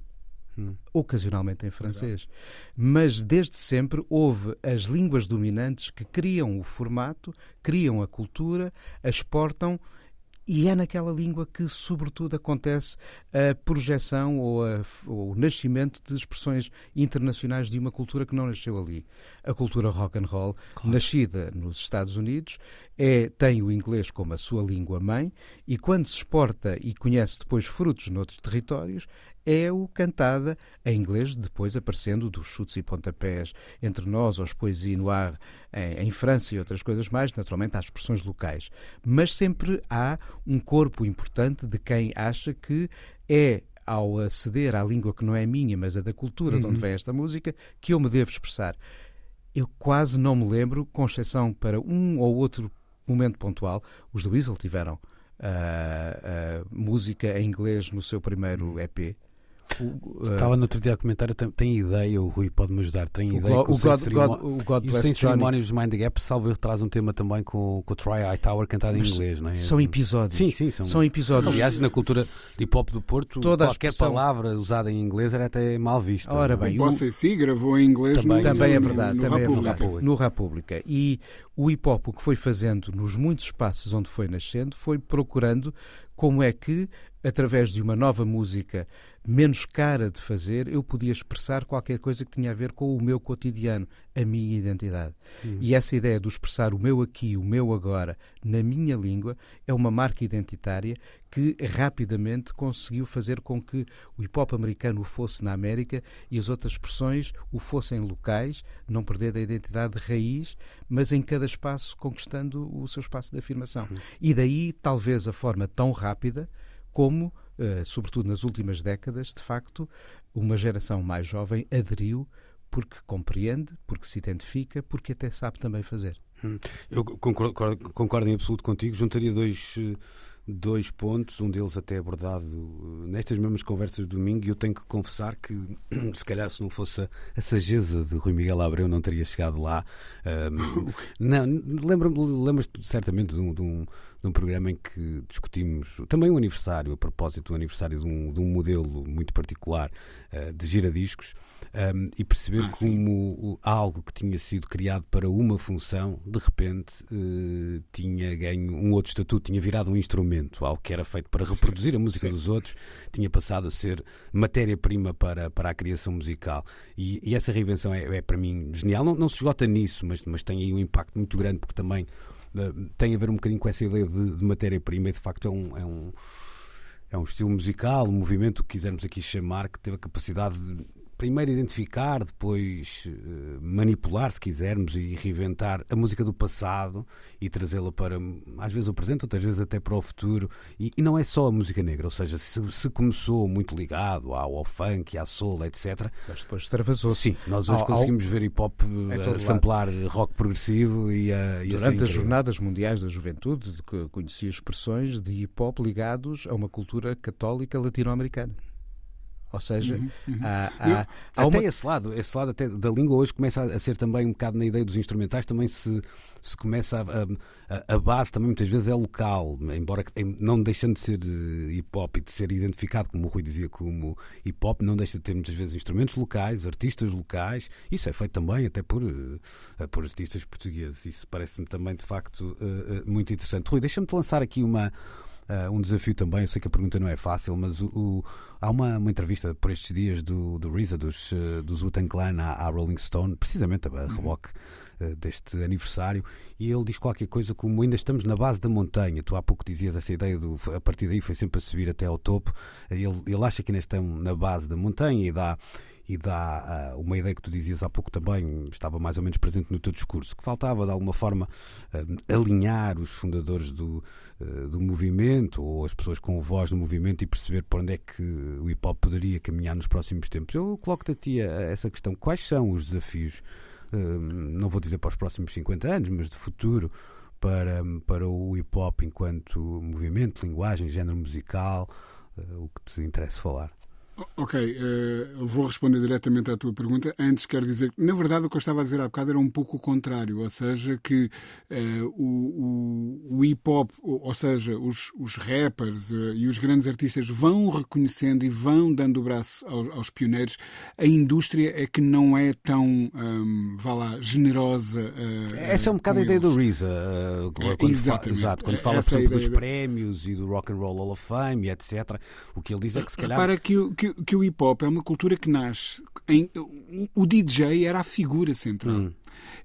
Hum. Ocasionalmente em francês. Mas desde sempre houve as línguas dominantes que criam o formato, criam a cultura, a exportam e é naquela língua que, sobretudo, acontece a projeção ou, a, ou, o nascimento de expressões internacionais de uma cultura que não nasceu ali. A cultura rock and roll, claro. nascida nos Estados Unidos, é, tem o inglês como a sua língua mãe e, quando se exporta e conhece depois frutos noutros territórios, é o cantada em inglês, depois aparecendo dos chutes e pontapés entre nós, aos poesia noir em, em França e outras coisas mais, naturalmente há expressões locais. Mas sempre há um corpo importante de quem acha que é ao aceder à língua que não é minha, mas é da cultura uhum. de onde uhum. vem esta música, que eu me devo expressar. Eu quase não me lembro, com exceção para um ou outro momento pontual, os do Weasel tiveram uh, uh, música em inglês no seu primeiro EP. Uh, Estava no outro dia a comentário, tem, tem ideia, o Rui pode me ajudar, tem ideia o, God, o God, e sem cerimónias de Mind the Gap, salvo traz um tema também com, com o Try High Tower cantado em inglês, não é? São episódios. Sim, sim, são, são episódios. Aliás, na cultura hip hop do Porto, Toda qualquer expressão... palavra usada em inglês era até mal vista. Ora bem, o Bossa si gravou em inglês também, no, também é verdade, no, também República. é verdade, no República. E o hip hop o que foi fazendo nos muitos espaços onde foi nascendo foi procurando como é que através de uma nova música menos cara de fazer, eu podia expressar qualquer coisa que tinha a ver com o meu cotidiano, a minha identidade. Uhum. E essa ideia de expressar o meu aqui, o meu agora, na minha língua, é uma marca identitária que rapidamente conseguiu fazer com que o hip hop americano o fosse na América e as outras expressões o fossem locais, não perder a identidade de raiz, mas em cada espaço conquistando o seu espaço de afirmação. Uhum. E daí, talvez, a forma tão rápida como, sobretudo nas últimas décadas, de facto, uma geração mais jovem aderiu porque compreende, porque se identifica, porque até sabe também fazer. Hum. Eu concordo, concordo em absoluto contigo. Juntaria dois eh, dois pontos, um deles até abordado uh, nestas mesmas conversas de domingo, e eu tenho que confessar que, se calhar, se não fosse a, sageza de Rui Miguel Abreu, não teria chegado lá. Um, lembras-te certamente de um, de, um, de um, programa em que discutimos também um aniversário, a propósito do aniversário de um, de um modelo muito particular uh, de giradiscos um, e perceber ah, como algo que tinha sido criado para uma função, de repente uh, tinha ganho um outro estatuto, tinha virado um instrumento, algo que era feito para reproduzir sim, a música sim. dos outros, tinha passado a ser matéria-prima para, para a criação musical. E, e essa reinvenção é, é, para mim genial. Não, não se esgota nisso, mas, mas tem aí um impacto muito grande, porque também tem a ver um bocadinho com essa ideia de, de matéria-prima e de facto é um, é um é um estilo musical, um movimento, que quisermos aqui chamar, que teve a capacidade de primeiro identificar, depois uh, manipular, se quisermos, e reinventar a música do passado e trazê-la para, às vezes, o presente, outras vezes até para o futuro. E, e não é só a música negra, ou seja, se, se começou muito ligado ao, ao, funk, à soul, etc. Mas depois extravasou-se. Sim, nós hoje ao, conseguimos ao... ver hip hop a samplar rock progressivo e a. E Durante as Jornadas Mundiais da Juventude, conheci expressões de hip hop ligados a uma cultura católica latino-americana. Ou seja, uhum, uhum. Há, há, há até uma... esse lado, esse lado até da língua hoje começa a ser também um bocado na ideia dos instrumentais, também se, se começa a, a, a base também muitas vezes é local, embora não deixando de ser eh, hip hop e de ser identificado, como o Rui dizia, como hip hop, não deixa de ter muitas vezes instrumentos locais, artistas locais, isso é feito também até por, eh, por artistas portugueses. Isso parece-me também de facto eh, muito interessante. Rui, deixa-me te lançar aqui uma uh, um desafio também. Eu sei que a pergunta não é fácil, mas o, o, há uma, uma, entrevista por estes dias do, do RZA, dos, uh, dos Wu-Tang Clan à, à, Rolling Stone, precisamente a, a reboque uh, deste aniversário, e ele diz qualquer coisa como ainda estamos na base da montanha. Tu há pouco dizias essa ideia, do, a partir daí foi sempre a subir até ao topo. Ele, ele acha que ainda estão na base da montanha e dá e dá uh, uma ideia que tu dizias há pouco também, estava mais ou menos presente no teu discurso, que faltava de alguma forma uh, alinhar os fundadores do, uh, do movimento ou as pessoas com voz no movimento e perceber por onde é que o hip hop poderia caminhar nos próximos tempos. Eu coloco-te a ti essa questão: quais são os desafios, não vou dizer para os próximos 50 anos, mas de futuro? Para, para o hip hop enquanto movimento, linguagem, género musical, o que te interessa falar? Ok, uh, vou responder diretamente à tua pergunta. Antes, quero dizer que, na verdade, o que eu estava a dizer há bocado era um pouco o contrário, ou seja, que uh, o, o, o hip hop, ou seja, os, os rappers uh, e os grandes artistas vão reconhecendo e vão dando o braço aos, aos pioneiros. A indústria é que não é tão, um, vá lá, generosa. Essa é um bocado a ideia do RZA, quando. Fa, exato, quando fala, por exemplo, dos prémios e do Rock and Roll Hall of Fame, etc. O que ele diz é que se calhar. Para que, que que, o hip hop é uma cultura que nasce. Em, o DJ era a figura central. Hum.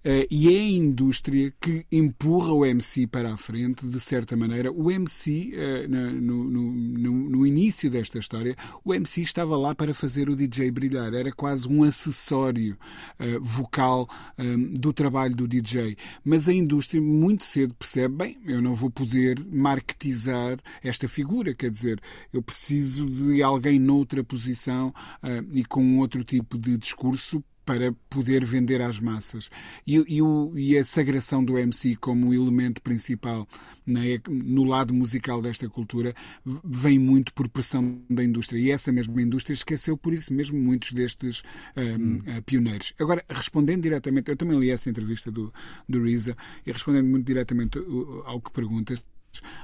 Uh, e é a indústria que empurra o MC para a frente, de certa maneira. O MC, eh, no, no, no, no, início desta história, o MC estava lá para fazer o DJ brilhar. Era quase um acessório uh, vocal do trabalho do DJ. Mas a indústria muito cedo percebe: bem, eu não vou poder marketizar esta figura, quer dizer, eu preciso de alguém noutra posição e com outro tipo de discurso para poder vender às massas. E, e, o, e, a sagração do MC como elemento principal no lado musical desta cultura vem muito por pressão da indústria. E essa mesma indústria esqueceu por isso mesmo muitos destes hum. uh, pioneiros. Agora, respondendo diretamente, eu também li essa entrevista do, do Risa e respondendo muito diretamente ao que perguntas,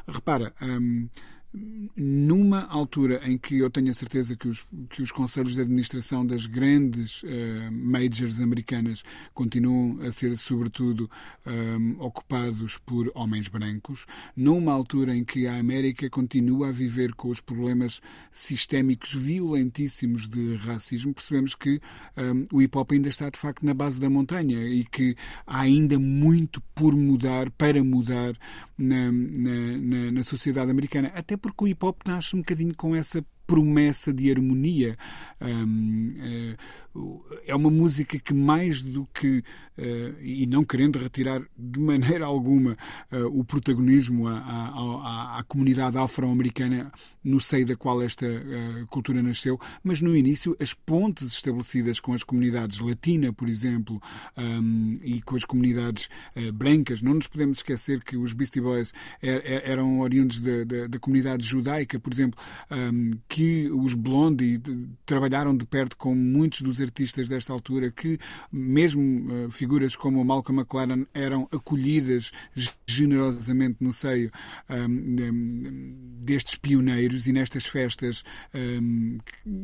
repara. Um, numa altura em que eu tenho a certeza que os, que os conselhos de administração das grandes uh, majors americanas continuam a ser, sobretudo, um, eh, ocupados por homens brancos, numa altura em que a América continua a viver com os problemas sistémicos violentíssimos de racismo, percebemos que um, eh, o hip hop ainda está, de facto, na base da montanha e que há ainda muito por mudar, para mudar na, na, na, na sociedade americana. Até porque o hip hop nasce um bocadinho com essa promessa de harmonia. Eh, é uma música que, mais do que, uh, e não querendo retirar de maneira alguma uh, o protagonismo à, à, à comunidade afro-americana no seio da qual esta cultura nasceu, mas no início as pontes estabelecidas com as comunidades latina, por exemplo, e com as comunidades brancas, não nos podemos esquecer que os Beastie Boys er, er, eram oriundos da, da, da comunidade judaica, por exemplo, que os Blondie trabalharam de perto com muitos dos artistas desta altura, que mesmo uh, figuras como o Malcolm McLaren eram acolhidas generosamente no seio um, destes pioneiros e nestas festas um,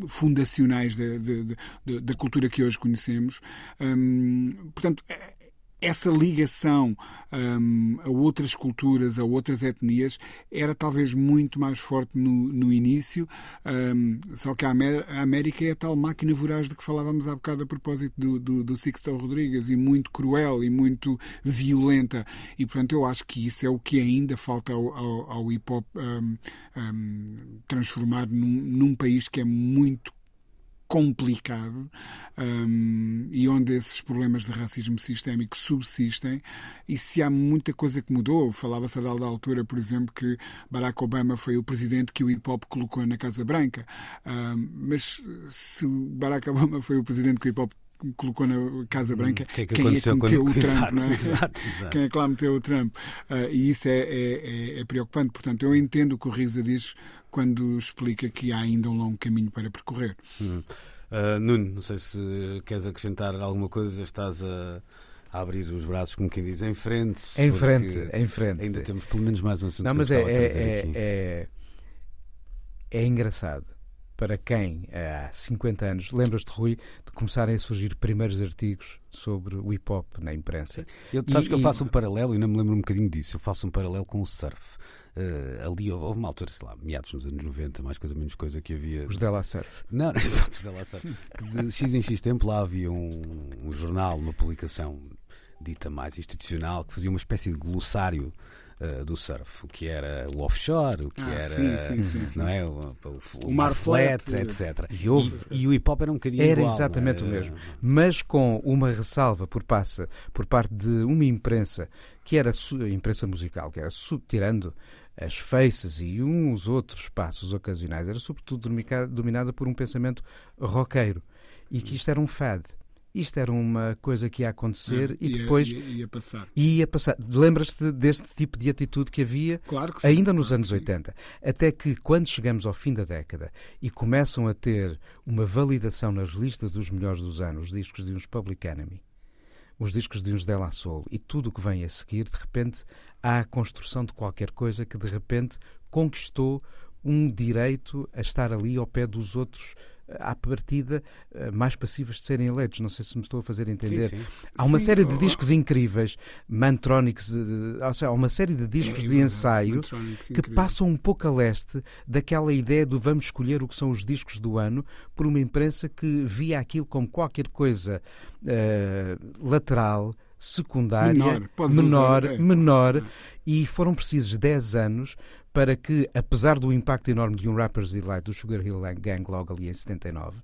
fundacionais da, cultura que hoje conhecemos. Um, portanto, essa ligação um, a outras culturas, a outras etnias, era talvez muito mais forte no, no início, um, só que a, América é a tal máquina voraz de que falávamos há bocado a propósito do, do, do Sixto Rodrigues, e muito cruel e muito violenta, e portanto eu acho que isso é o que ainda falta ao, ao, ao hip-hop um, transformar num, num país que é muito complicado um, e onde esses problemas de racismo sistémico subsistem. E se há muita coisa que mudou, falava-se a dada altura, por exemplo, que Barack Obama foi o presidente que o hip-hop colocou na Casa Branca, um, mas se Barack Obama foi o presidente que o hip-hop colocou na Casa hum, Branca, hum, que é que quem é que meteu quando... o Trump, exato, não é? exato, exato. Quem é que lá meteu o Trump? Uh, e isso é, é, é, é, preocupante. Portanto, eu entendo o que o Risa diz quando explica que há ainda um longo caminho para percorrer. Hum. Uh, Nuno, não sei se queres acrescentar alguma coisa, estás a, a abrir os braços, como quem diz, em frente. Em frente, em frente. Ainda temos pelo menos mais um assunto Não, mas é, é, é, é, engraçado para quem há 50 anos, lembras-te, Rui, de começarem a surgir primeiros artigos sobre o hip hop na imprensa. Eu, sabes e, que eu faço e... um paralelo, e não me lembro um bocadinho disso, eu faço um paralelo com o surf. Uh, ali houve uma altura, sei lá, meados nos anos 90, mais coisa menos coisa que havia. Os Della Surf. Não, não só os Della Surf. De X em X tempo lá havia um, um jornal, uma publicação dita mais institucional, que fazia uma espécie de glossário uh, do surf, o que era o offshore, o que ah, era sim, sim, sim, não é? o, o, o, mar flat, flat etc. E, houve, e, e, o hip hop era um bocadinho Era igual, exatamente era... o mesmo, mas com uma ressalva por, passa, por parte de uma imprensa que era a imprensa musical, que era tirando as faces e uns outros espaços ocasionais, era sobretudo dominada por um pensamento roqueiro e que isto era um fad. Isto era uma coisa que ia acontecer e ia, depois ia, ia, passar. Ia passar. Lembras-te deste tipo de atitude que havia claro que sim, ainda nos claro anos 80? Até que quando chegamos ao fim da década e começam a ter uma validação nas listas dos melhores dos anos, os discos de uns Public Enemy, os discos de uns De La Soul e tudo o que vem a seguir, de repente há a construção de qualquer coisa que de repente conquistou um direito a estar ali ao pé dos outros à partida eh, mais passivas de serem eleitos. Não sei se me estou a fazer entender. Sim, sim. Há uma sim, série de discos incríveis, Mantronics, eh, há uma série de discos é, de ensaio que passam um pouco a leste daquela ideia do vamos escolher o que são os discos do ano por uma imprensa que via aquilo como qualquer coisa uh, lateral, secundária, menor, menor, usar, é. menor e foram precisos 10 anos para que, apesar do impacto enorme de um Rapper's Delight do Sugar Hill Gang logo ali em 79,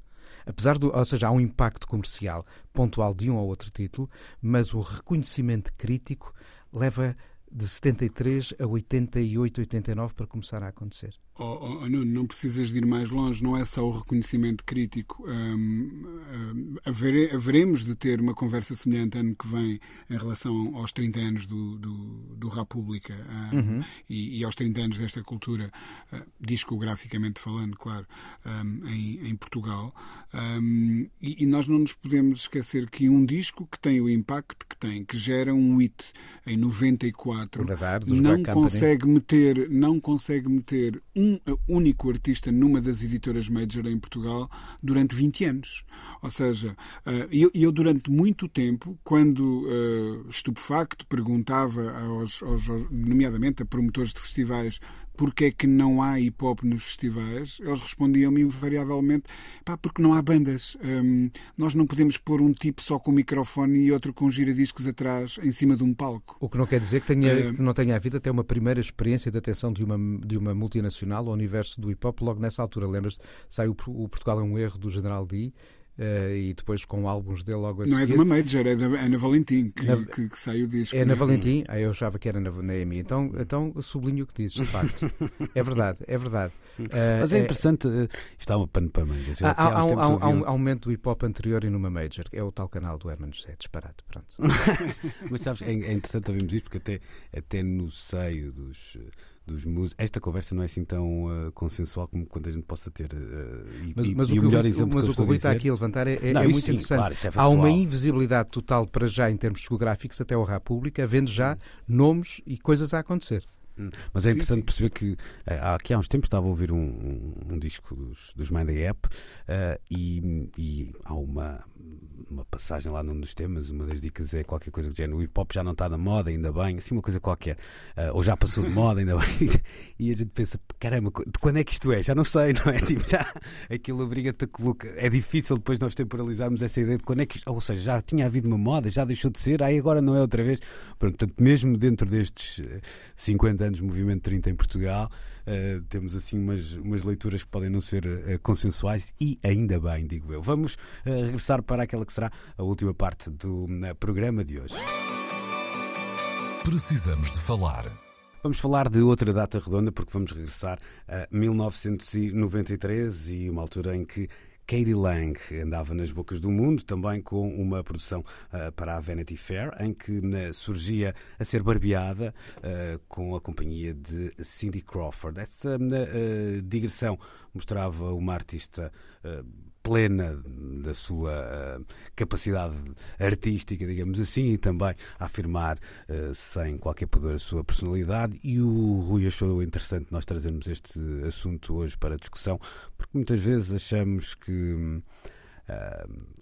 apesar do, ou seja, há um impacto comercial pontual de um ou outro título, mas o reconhecimento crítico leva de 73 a 88, 89 para começar a acontecer. Oh, oh, não, não precisas de ir mais longe, não é só o reconhecimento crítico. Um, um, havere, haveremos de ter uma conversa semelhante ano que vem em relação aos 30 anos do, do, do República um, uhum. e, e, aos 30 anos desta cultura, uh, discograficamente falando, claro, em, em, Portugal. E, e, nós não nos podemos esquecer que um disco que tem o impacto que tem, que gera um hit em 94, não consegue meter, não consegue meter um um único artista numa das editoras major em Portugal durante 20 anos. Ou seja, eh, eu, durante muito tempo, quando uh, estupefacto perguntava aos, aos, nomeadamente a promotores de festivais porque é que não há hip hop nos festivais, eles respondiam-me invariavelmente: pá, porque não há bandas. Um, nós não podemos pôr um tipo só com microfone e outro com giradiscos atrás, em cima de um palco. O que não quer dizer que, tenha, que não tenha havido até uma primeira experiência de atenção de uma, de uma multinacional ao universo do hip hop logo nessa altura. Lembras-te? Sai o, o Portugal é um erro do General D Uh, e depois com álbuns dele logo a Não seguir. é de uma major, é da Ana Valentim que, na, que, que sai o disco. É na Valentim? Ah, eu achava que era na, na EMI. Então, então sublinho o que dizes, de facto. é verdade, é verdade. Uh, Mas é, é interessante, isto há uma pano para mangas. Há, há, há, há, um, há um aumento do hip hop anterior e numa major, é o tal canal do Herman José, disparado. Pronto. Mas sabes, é, é interessante ouvirmos isto porque até, até no seio dos dos músicos. Esta conversa não é assim tão uh, consensual como quando a gente possa ter. Uh, e, mas, mas e o, o, melhor exemplo mas que o que o Rui está aqui a levantar é, é, não, é muito sim, interessante. Claro, é Há uma invisibilidade total para já em termos discográficos até ao República, havendo já nomes e coisas a acontecer. Mas é interessante sim, sim. perceber que eh, aqui há uns tempos estava a ouvir um, um, um disco dos, dos Mind the App uh, e, e, há uma, uma passagem lá num dos temas, uma das dicas é qualquer coisa do género, o hip hop já não está na moda, ainda bem, assim uma coisa qualquer, uh, ou já passou de moda, ainda bem, e a gente pensa, caramba, de quando é que isto é? Já não sei, não é? Tipo, já aquilo obriga-te a colocar, é difícil depois nós temporalizarmos essa ideia de quando é que isto, ou seja, já tinha havido uma moda, já deixou de ser, aí agora não é outra vez. Portanto, mesmo dentro destes 50 anos Movimento 30 em Portugal. Uh, temos assim umas, umas leituras que podem não ser uh, consensuais e ainda bem, digo eu. Vamos uh, regressar para aquela que será a última parte do programa de hoje. Precisamos de falar. Vamos falar de outra data redonda porque vamos regressar a 1993 e uma altura em que Katie Lang andava nas bocas do mundo, também com uma produção uh, para a Vanity Fair, em que uh, surgia a ser barbeada uh, com a companhia de Cindy Crawford. Essa digressão mostrava uma artista plena da sua uh, capacidade artística, digamos assim, e também a afirmar uh, sem qualquer pudor a sua personalidade. E o Rui achou interessante nós trazermos este assunto hoje para discussão, porque muitas vezes achamos que Uh,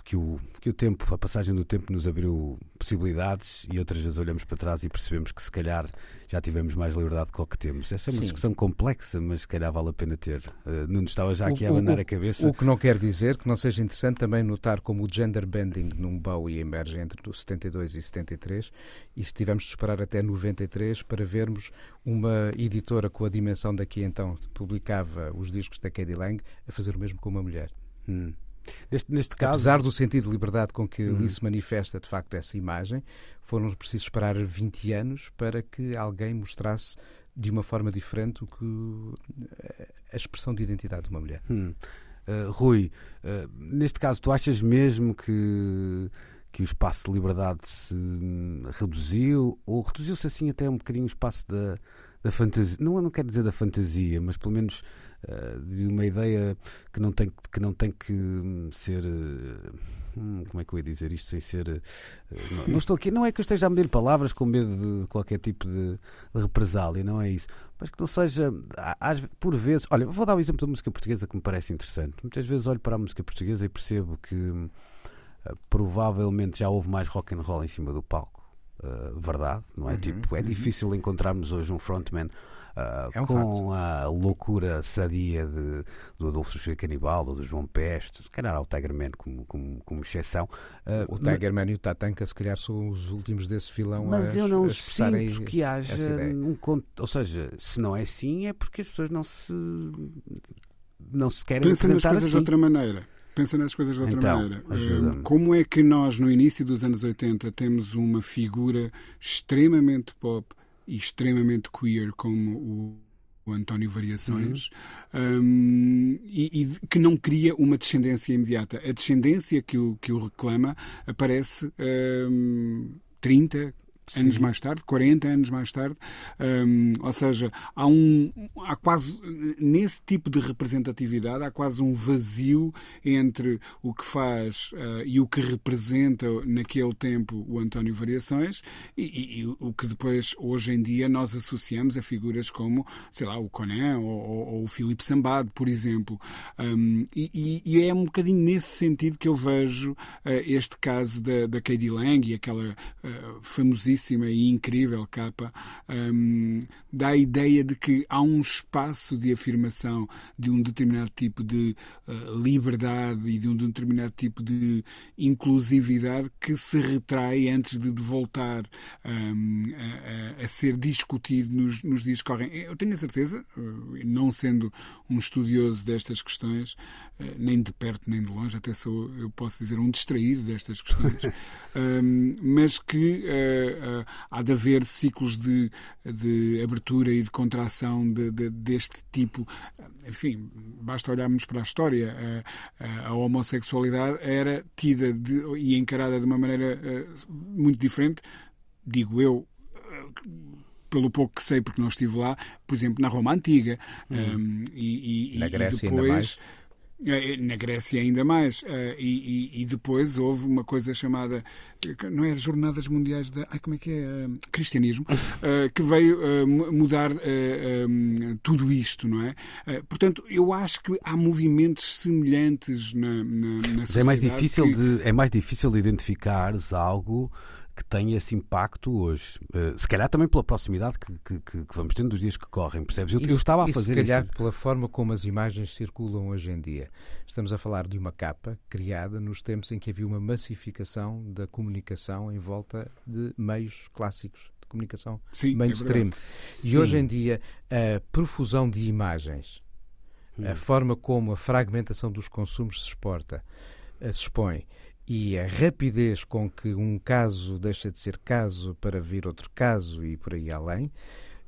que, o, que o tempo, a passagem do tempo nos abriu possibilidades e outras vezes olhamos para trás e percebemos que se calhar já tivemos mais liberdade do que temos. Essa é uma Sim. discussão complexa, mas se calhar vale a pena ter. Uh, não estava já aqui o, a abanar a cabeça. O que não quer dizer que não seja interessante também notar como o gender bending num Bowie emerge entre 72 e 73 e se tivermos de esperar até 93 para vermos uma editora com a dimensão daqui então publicava os discos da Katie Lang a fazer o mesmo com uma mulher. Hum. Neste, neste caso... Apesar do sentido de liberdade com que ali uhum. se manifesta de facto essa imagem, foram precisos esperar 20 anos para que alguém mostrasse de uma forma diferente o que eh, a expressão de identidade de uma mulher. Hum. Uh, Rui, uh, neste caso, tu achas mesmo que, que o espaço de liberdade se reduziu ou reduziu-se assim até um bocadinho o espaço da, da fantasia? Não, não quero dizer da fantasia, mas pelo menos de uma ideia que não tem que, não tem que ser. Eh, hum, como é que eu ia dizer isto sem ser. Eh, não, não, estou aqui, não é que eu esteja a medir palavras com medo de qualquer tipo de, de represália, não é isso. Mas que não seja. Às, por vezes. Olha, vou dar o um exemplo da música portuguesa que me parece interessante. Muitas vezes olho para a música portuguesa e percebo que provavelmente já houve mais rock and roll em cima do palco. Uh, verdade, não é? Uhum, tipo, é uhum. difícil encontrarmos hoje um frontman Uh, é um com facto. a loucura sadia de, do Adolfo Sushi Canibal ou do João Peste, se calhar ao Tigerman como, como, como exceção. Uh, o Tigerman e o Tatanka, se calhar, são os últimos desse filão Mas a, eu não sinto que haja um conto. Ou seja, se não é assim, é porque as pessoas não se. Não se querem Pensa nas coisas assim. de outra maneira. Pensa nas coisas de outra então, maneira. Eh, como é que nós, no início dos anos 80, temos uma figura extremamente pop e extremamente queer como o o António Variações, uhum. um, e, e, que não cria uma descendência imediata. A descendência que o, que o reclama aparece um, 30, anos mais tarde, 40 anos mais tarde. Um, ou seja, há um. Há quase. Nesse tipo de representatividade, há quase um vazio entre o que faz uh, e o que representa naquele tempo o António Variações e, e, e, o que depois, hoje em dia, nós associamos a figuras como, sei lá, o Conan ou, ou, ou o Filipe Sambado, por exemplo. Um, e, e, é um bocadinho nesse sentido que eu vejo uh, este caso da, da Katie Lang e aquela uh, famosíssima belíssima e incrível capa, um, dá a ideia de que há um espaço de afirmação de um determinado tipo de uh, liberdade e de um determinado tipo de inclusividade que se retrai antes de, voltar um, a, a, ser discutido nos, nos, dias que correm. Eu tenho a certeza, uh, não sendo um estudioso destas questões, uh, nem de perto nem de longe, até sou, eu posso dizer, um distraído destas questões, um, mas que há de haver ciclos de, de abertura e de contração de, de, deste tipo. Enfim, basta olharmos para a história. A, a homossexualidade era tida e encarada de uma maneira uh, muito diferente, digo eu pelo pouco que sei, porque não estive lá, por exemplo, na Roma Antiga. Um, e, e, na Grécia e depois, ainda mais. É, na Grécia ainda mais. Eh, e, e, e, depois houve uma coisa chamada, não é Jornadas Mundiais da. Ai, como é que é? Cristianismo, que veio mudar tudo isto, não é? Portanto, eu acho que há movimentos semelhantes na, na, na sociedade. É mais difícil, que... de, é mais difícil de identificar algo que tenha esse impacto hoje. Uh, se calhar também pela proximidade que, que, que, vamos tendo dos dias que correm, percebes? Eu, isso, eu estava a fazer isso. Se calhar esse... pela forma como as imagens circulam hoje em dia. Estamos a falar de uma capa criada nos tempos em que havia uma massificação da comunicação em volta de meios clássicos de comunicação Sim, é mainstream. É e Sim. hoje em dia a profusão de imagens, hum. a forma como a fragmentação dos consumos se exporta, eh, se expõe e a rapidez com que um caso deixa de ser caso para vir outro caso e por aí além,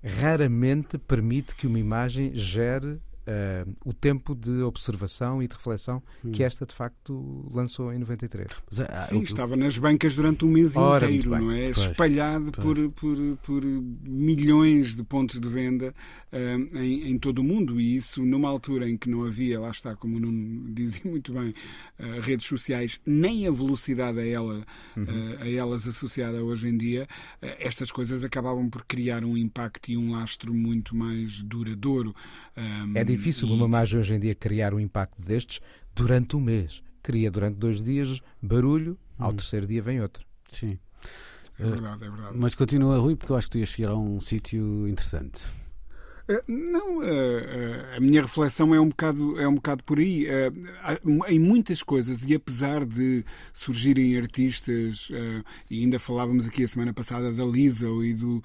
raramente permite que uma imagem gere uh, o tempo de observação e de reflexão hum. que esta de facto lançou em 93. Mas, ah, Sim, estava nas bancas durante um mês Ora, inteiro, não é? Pois, Espalhado pois. Por, por, por milhões de pontos de venda uh, em, em, todo o mundo e isso numa altura em que não havia, lá está, como não dizia muito bem, uh, redes sociais, nem a velocidade a, ela, uhum. a elas associada hoje em dia, estas coisas acabavam por criar um impacto e um lastro muito mais duradouro. Um, é difícil uma imagem hoje em dia criar um impacto destes durante um mês. Cria durante dois dias barulho, ao hum. terceiro dia vem outro. Sim. É verdade, é verdade. Mas continua, Rui, porque eu acho que tu ias chegar a um sítio interessante. Eh, não, eh, eh, a minha reflexão é um bocado, é um bocado por aí. Em muitas coisas, e apesar de surgirem artistas, e ainda falávamos aqui a semana passada da Lisa e do,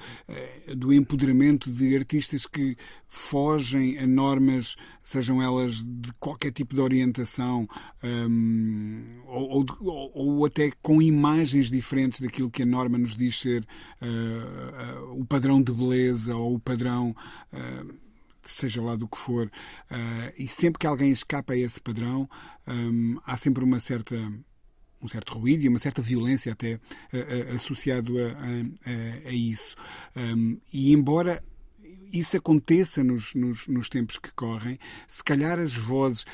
do empoderamento de artistas que fogem a normas, sejam elas de qualquer tipo de orientação, um, ou, ou, ou, até com imagens diferentes daquilo que a norma nos diz ser uh, uh, o padrão de beleza ou o padrão. Uh, seja lá do que for, uh, e sempre que alguém escapa a esse padrão, um, há sempre uma certa um certo ruído e uma certa violência até uh, associado a, a, a isso. Um, e embora isso aconteça nos, nos, nos, tempos que correm, se calhar as vozes.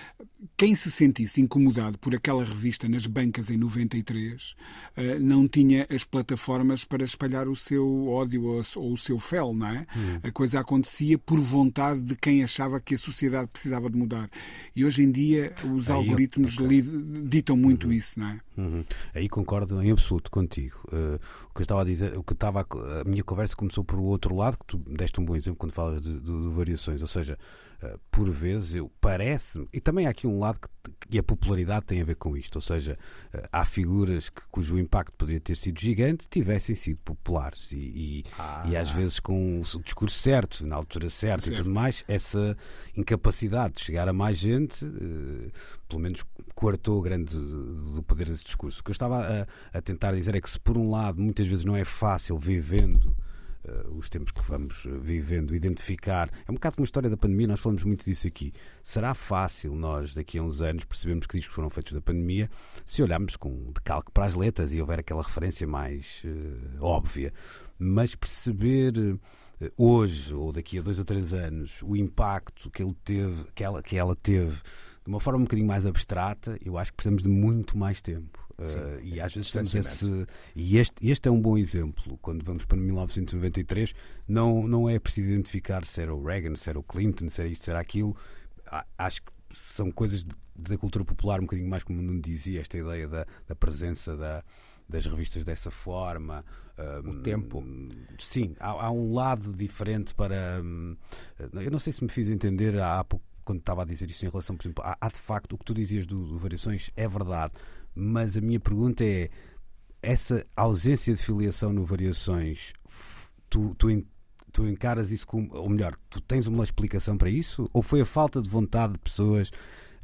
Quem se sentisse incomodado por aquela revista nas bancas em 93 eh, não tinha as plataformas para espalhar o seu ódio ou o seu fel, não é? Hum. A coisa acontecia por vontade de quem achava que a sociedade precisava de mudar. E hoje em dia os Aí, algoritmos okay. ditam muito uhum. isso, não é? Uhum. Aí concordo em absoluto contigo. Uh, o que eu estava a dizer, o que estava a, a, minha conversa começou por outro lado, que tu deste um bom exemplo quando falas de, de, de variações, ou seja, por vezes eu parece e também há aqui um lado que, e a popularidade tem a ver com isto, ou seja, uh, há figuras que, cujo impacto poderia ter sido gigante tivessem sido populares e, e, ah. e às vezes com o discurso certo, na altura certa e tudo mais, essa incapacidade de chegar a mais gente, pelo menos coartou grande do poder desse discurso. O que eu estava a, a tentar dizer é que se por um lado muitas vezes não é fácil vivendo os tempos que vamos vivendo, identificar. É um bocado como a história da pandemia, nós falamos muito disso aqui. Será fácil nós, daqui a uns anos, percebermos que discos foram feitos da pandemia se olharmos com decalque para as letras e houver aquela referência mais uh, óbvia? Mas perceber uh, hoje ou daqui a dois ou três anos o impacto que ele teve, que ela, que ela teve de uma forma um bocadinho mais abstrata, eu acho que precisamos de muito mais tempo. Uh, e às vezes esse. E este, este é um bom exemplo. Quando vamos para 1993, não, não é preciso identificar se era o Reagan, se era o Clinton, se era isto, se era aquilo. Acho que são coisas de, da cultura popular, um bocadinho mais como não dizia, esta ideia da, da presença da, das revistas dessa forma. Um, o tempo. Sim, há, há, um lado diferente para. Um, eu não sei se me fiz entender há pouco quando estava a dizer isso em relação, por exemplo, há, há de facto o que tu dizias do, do, Variações é verdade, mas a minha pergunta é essa ausência de filiação no Variações, tu, tu, tu encaras isso como, ou melhor, tu tens uma explicação para isso? Ou foi a falta de vontade de pessoas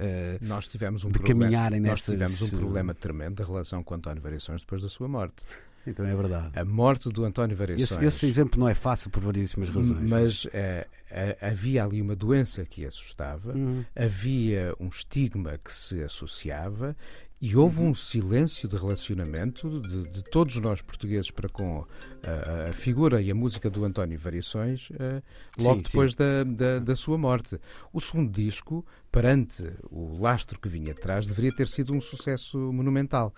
Uh, nós tivemos um de problema, caminharem nós nessas... tivemos um problema tremendo da relação com António Variações depois da sua morte. Então é verdade. A morte do António Variações. Esse, esse exemplo não é fácil por variedíssimas razões. Mas é, é, havia ali uma doença que assustava, uhum. havia um estigma que se associava e houve um silêncio de relacionamento de, de, todos nós portugueses para com a, a, figura e a música do António Variações uh, logo sim, depois sim. Da, da, da, sua morte. O segundo disco, perante o lastro que vinha atrás, deveria ter sido um sucesso monumental.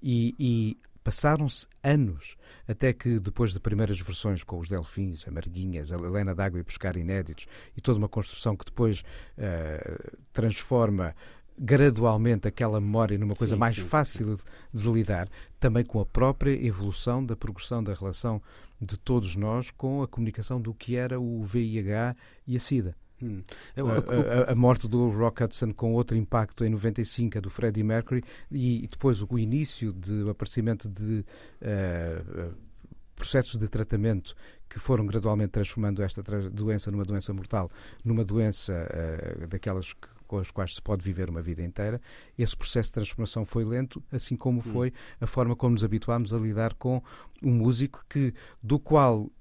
E, e Passaram-se anos até que, depois de primeiras versões com os Delfins, a Marguinhas, a Helena d'Água e Pescar Inéditos e toda uma construção que depois uh, transforma gradualmente aquela memória numa coisa sim, mais sim, fácil sim. De, de, lidar, também com a própria evolução da progressão da relação de todos nós com a comunicação do que era o VIH e a SIDA. Hum. A, a, a, morte do Rock Hudson com outro impacto em 95, a do Freddie Mercury, e, depois o início do aparecimento de uh, processos de tratamento que foram gradualmente transformando esta doença numa doença mortal, numa doença uh, daquelas que com as quais se pode viver uma vida inteira. Esse processo de transformação foi lento, assim como hum. foi a forma como nos habituámos a lidar com um músico que do qual uh,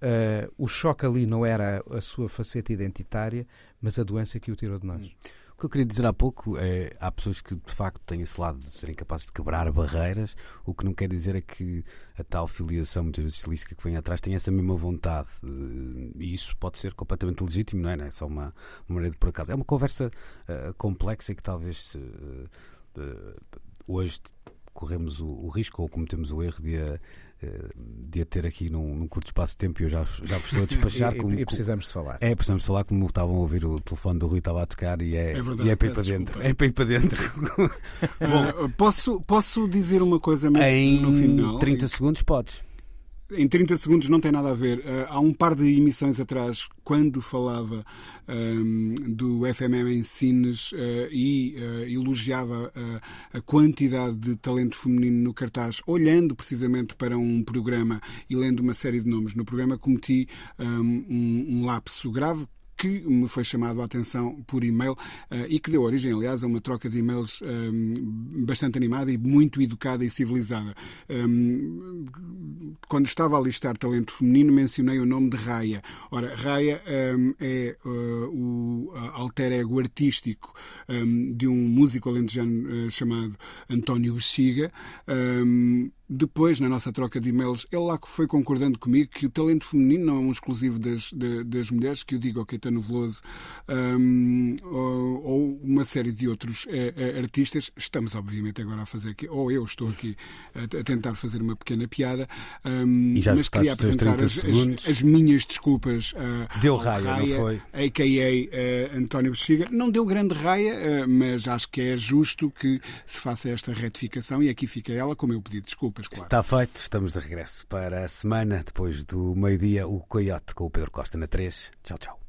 o choque ali não era a sua faceta identitária, mas a doença que o tirou de nós. O que eu queria dizer há pouco é há pessoas que de facto têm esse lado de serem capazes de quebrar barreiras, o que não quer dizer é que a tal filiação muitas vezes estilística que vem atrás tem essa mesma vontade. E isso pode ser completamente legítimo, não é? Não é só uma, maneira de por acaso. É uma conversa uh, complexa que talvez uh, uh, hoje corremos o, o, risco ou cometemos o erro de a eh, de a ter aqui num, num, curto espaço de tempo e eu já, já vos estou a despachar. e, como, e, precisamos de falar. É, precisamos de falar como estavam a ouvir o telefone do Rui estava a tocar e é, é, verdade, e é para ir para dentro. É para ir para dentro. Bom, posso, posso dizer uma coisa em no final? 30 segundos podes em 30 segundos não tem nada a ver. Uh, há um par de emissões atrás, quando falava um, ehm, do FMM em Cines uh, e uh, elogiava a quantidade de talento feminino no cartaz, olhando precisamente para um programa e lendo uma série de nomes no programa, cometi ehm, um, um lapso grave que me foi chamado a atenção por e-mail uh, e que deu origem, aliás, a uma troca de e-mails um, ehm, bastante animada e muito educada e civilizada. Um, ehm, quando estava a listar talento feminino, mencionei o nome de Raya. Ora, Raya um, é o alter ego artístico de um músico alentejano chamado António Bexiga. Depois, na nossa troca de e-mails, ele lá foi concordando comigo que o talento feminino não é um exclusivo das, das mulheres, que eu digo ao Caetano Veloso um, ou, ou, uma série de outros é, é, artistas. Estamos, obviamente, agora a fazer aqui, ou eu estou aqui a, a tentar fazer uma pequena piada, um, e já mas queria apresentar as, as, as, minhas desculpas. Uh, deu raia, raia, não foi? A.K.A. Uh, António Bexiga. Não deu grande raia, uh, mas acho que é justo que se faça esta retificação e aqui fica ela com o meu pedido de desculpa claro. Está feito, estamos de regresso para a semana, depois do meio-dia, o Coyote com o Pedro Costa na 3. Tchau, tchau.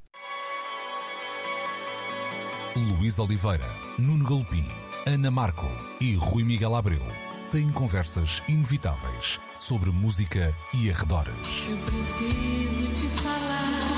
Luís Oliveira, Nuno Galpim, Ana Marco e Rui Miguel Abreu têm conversas inevitáveis sobre música e arredores. Eu preciso te falar.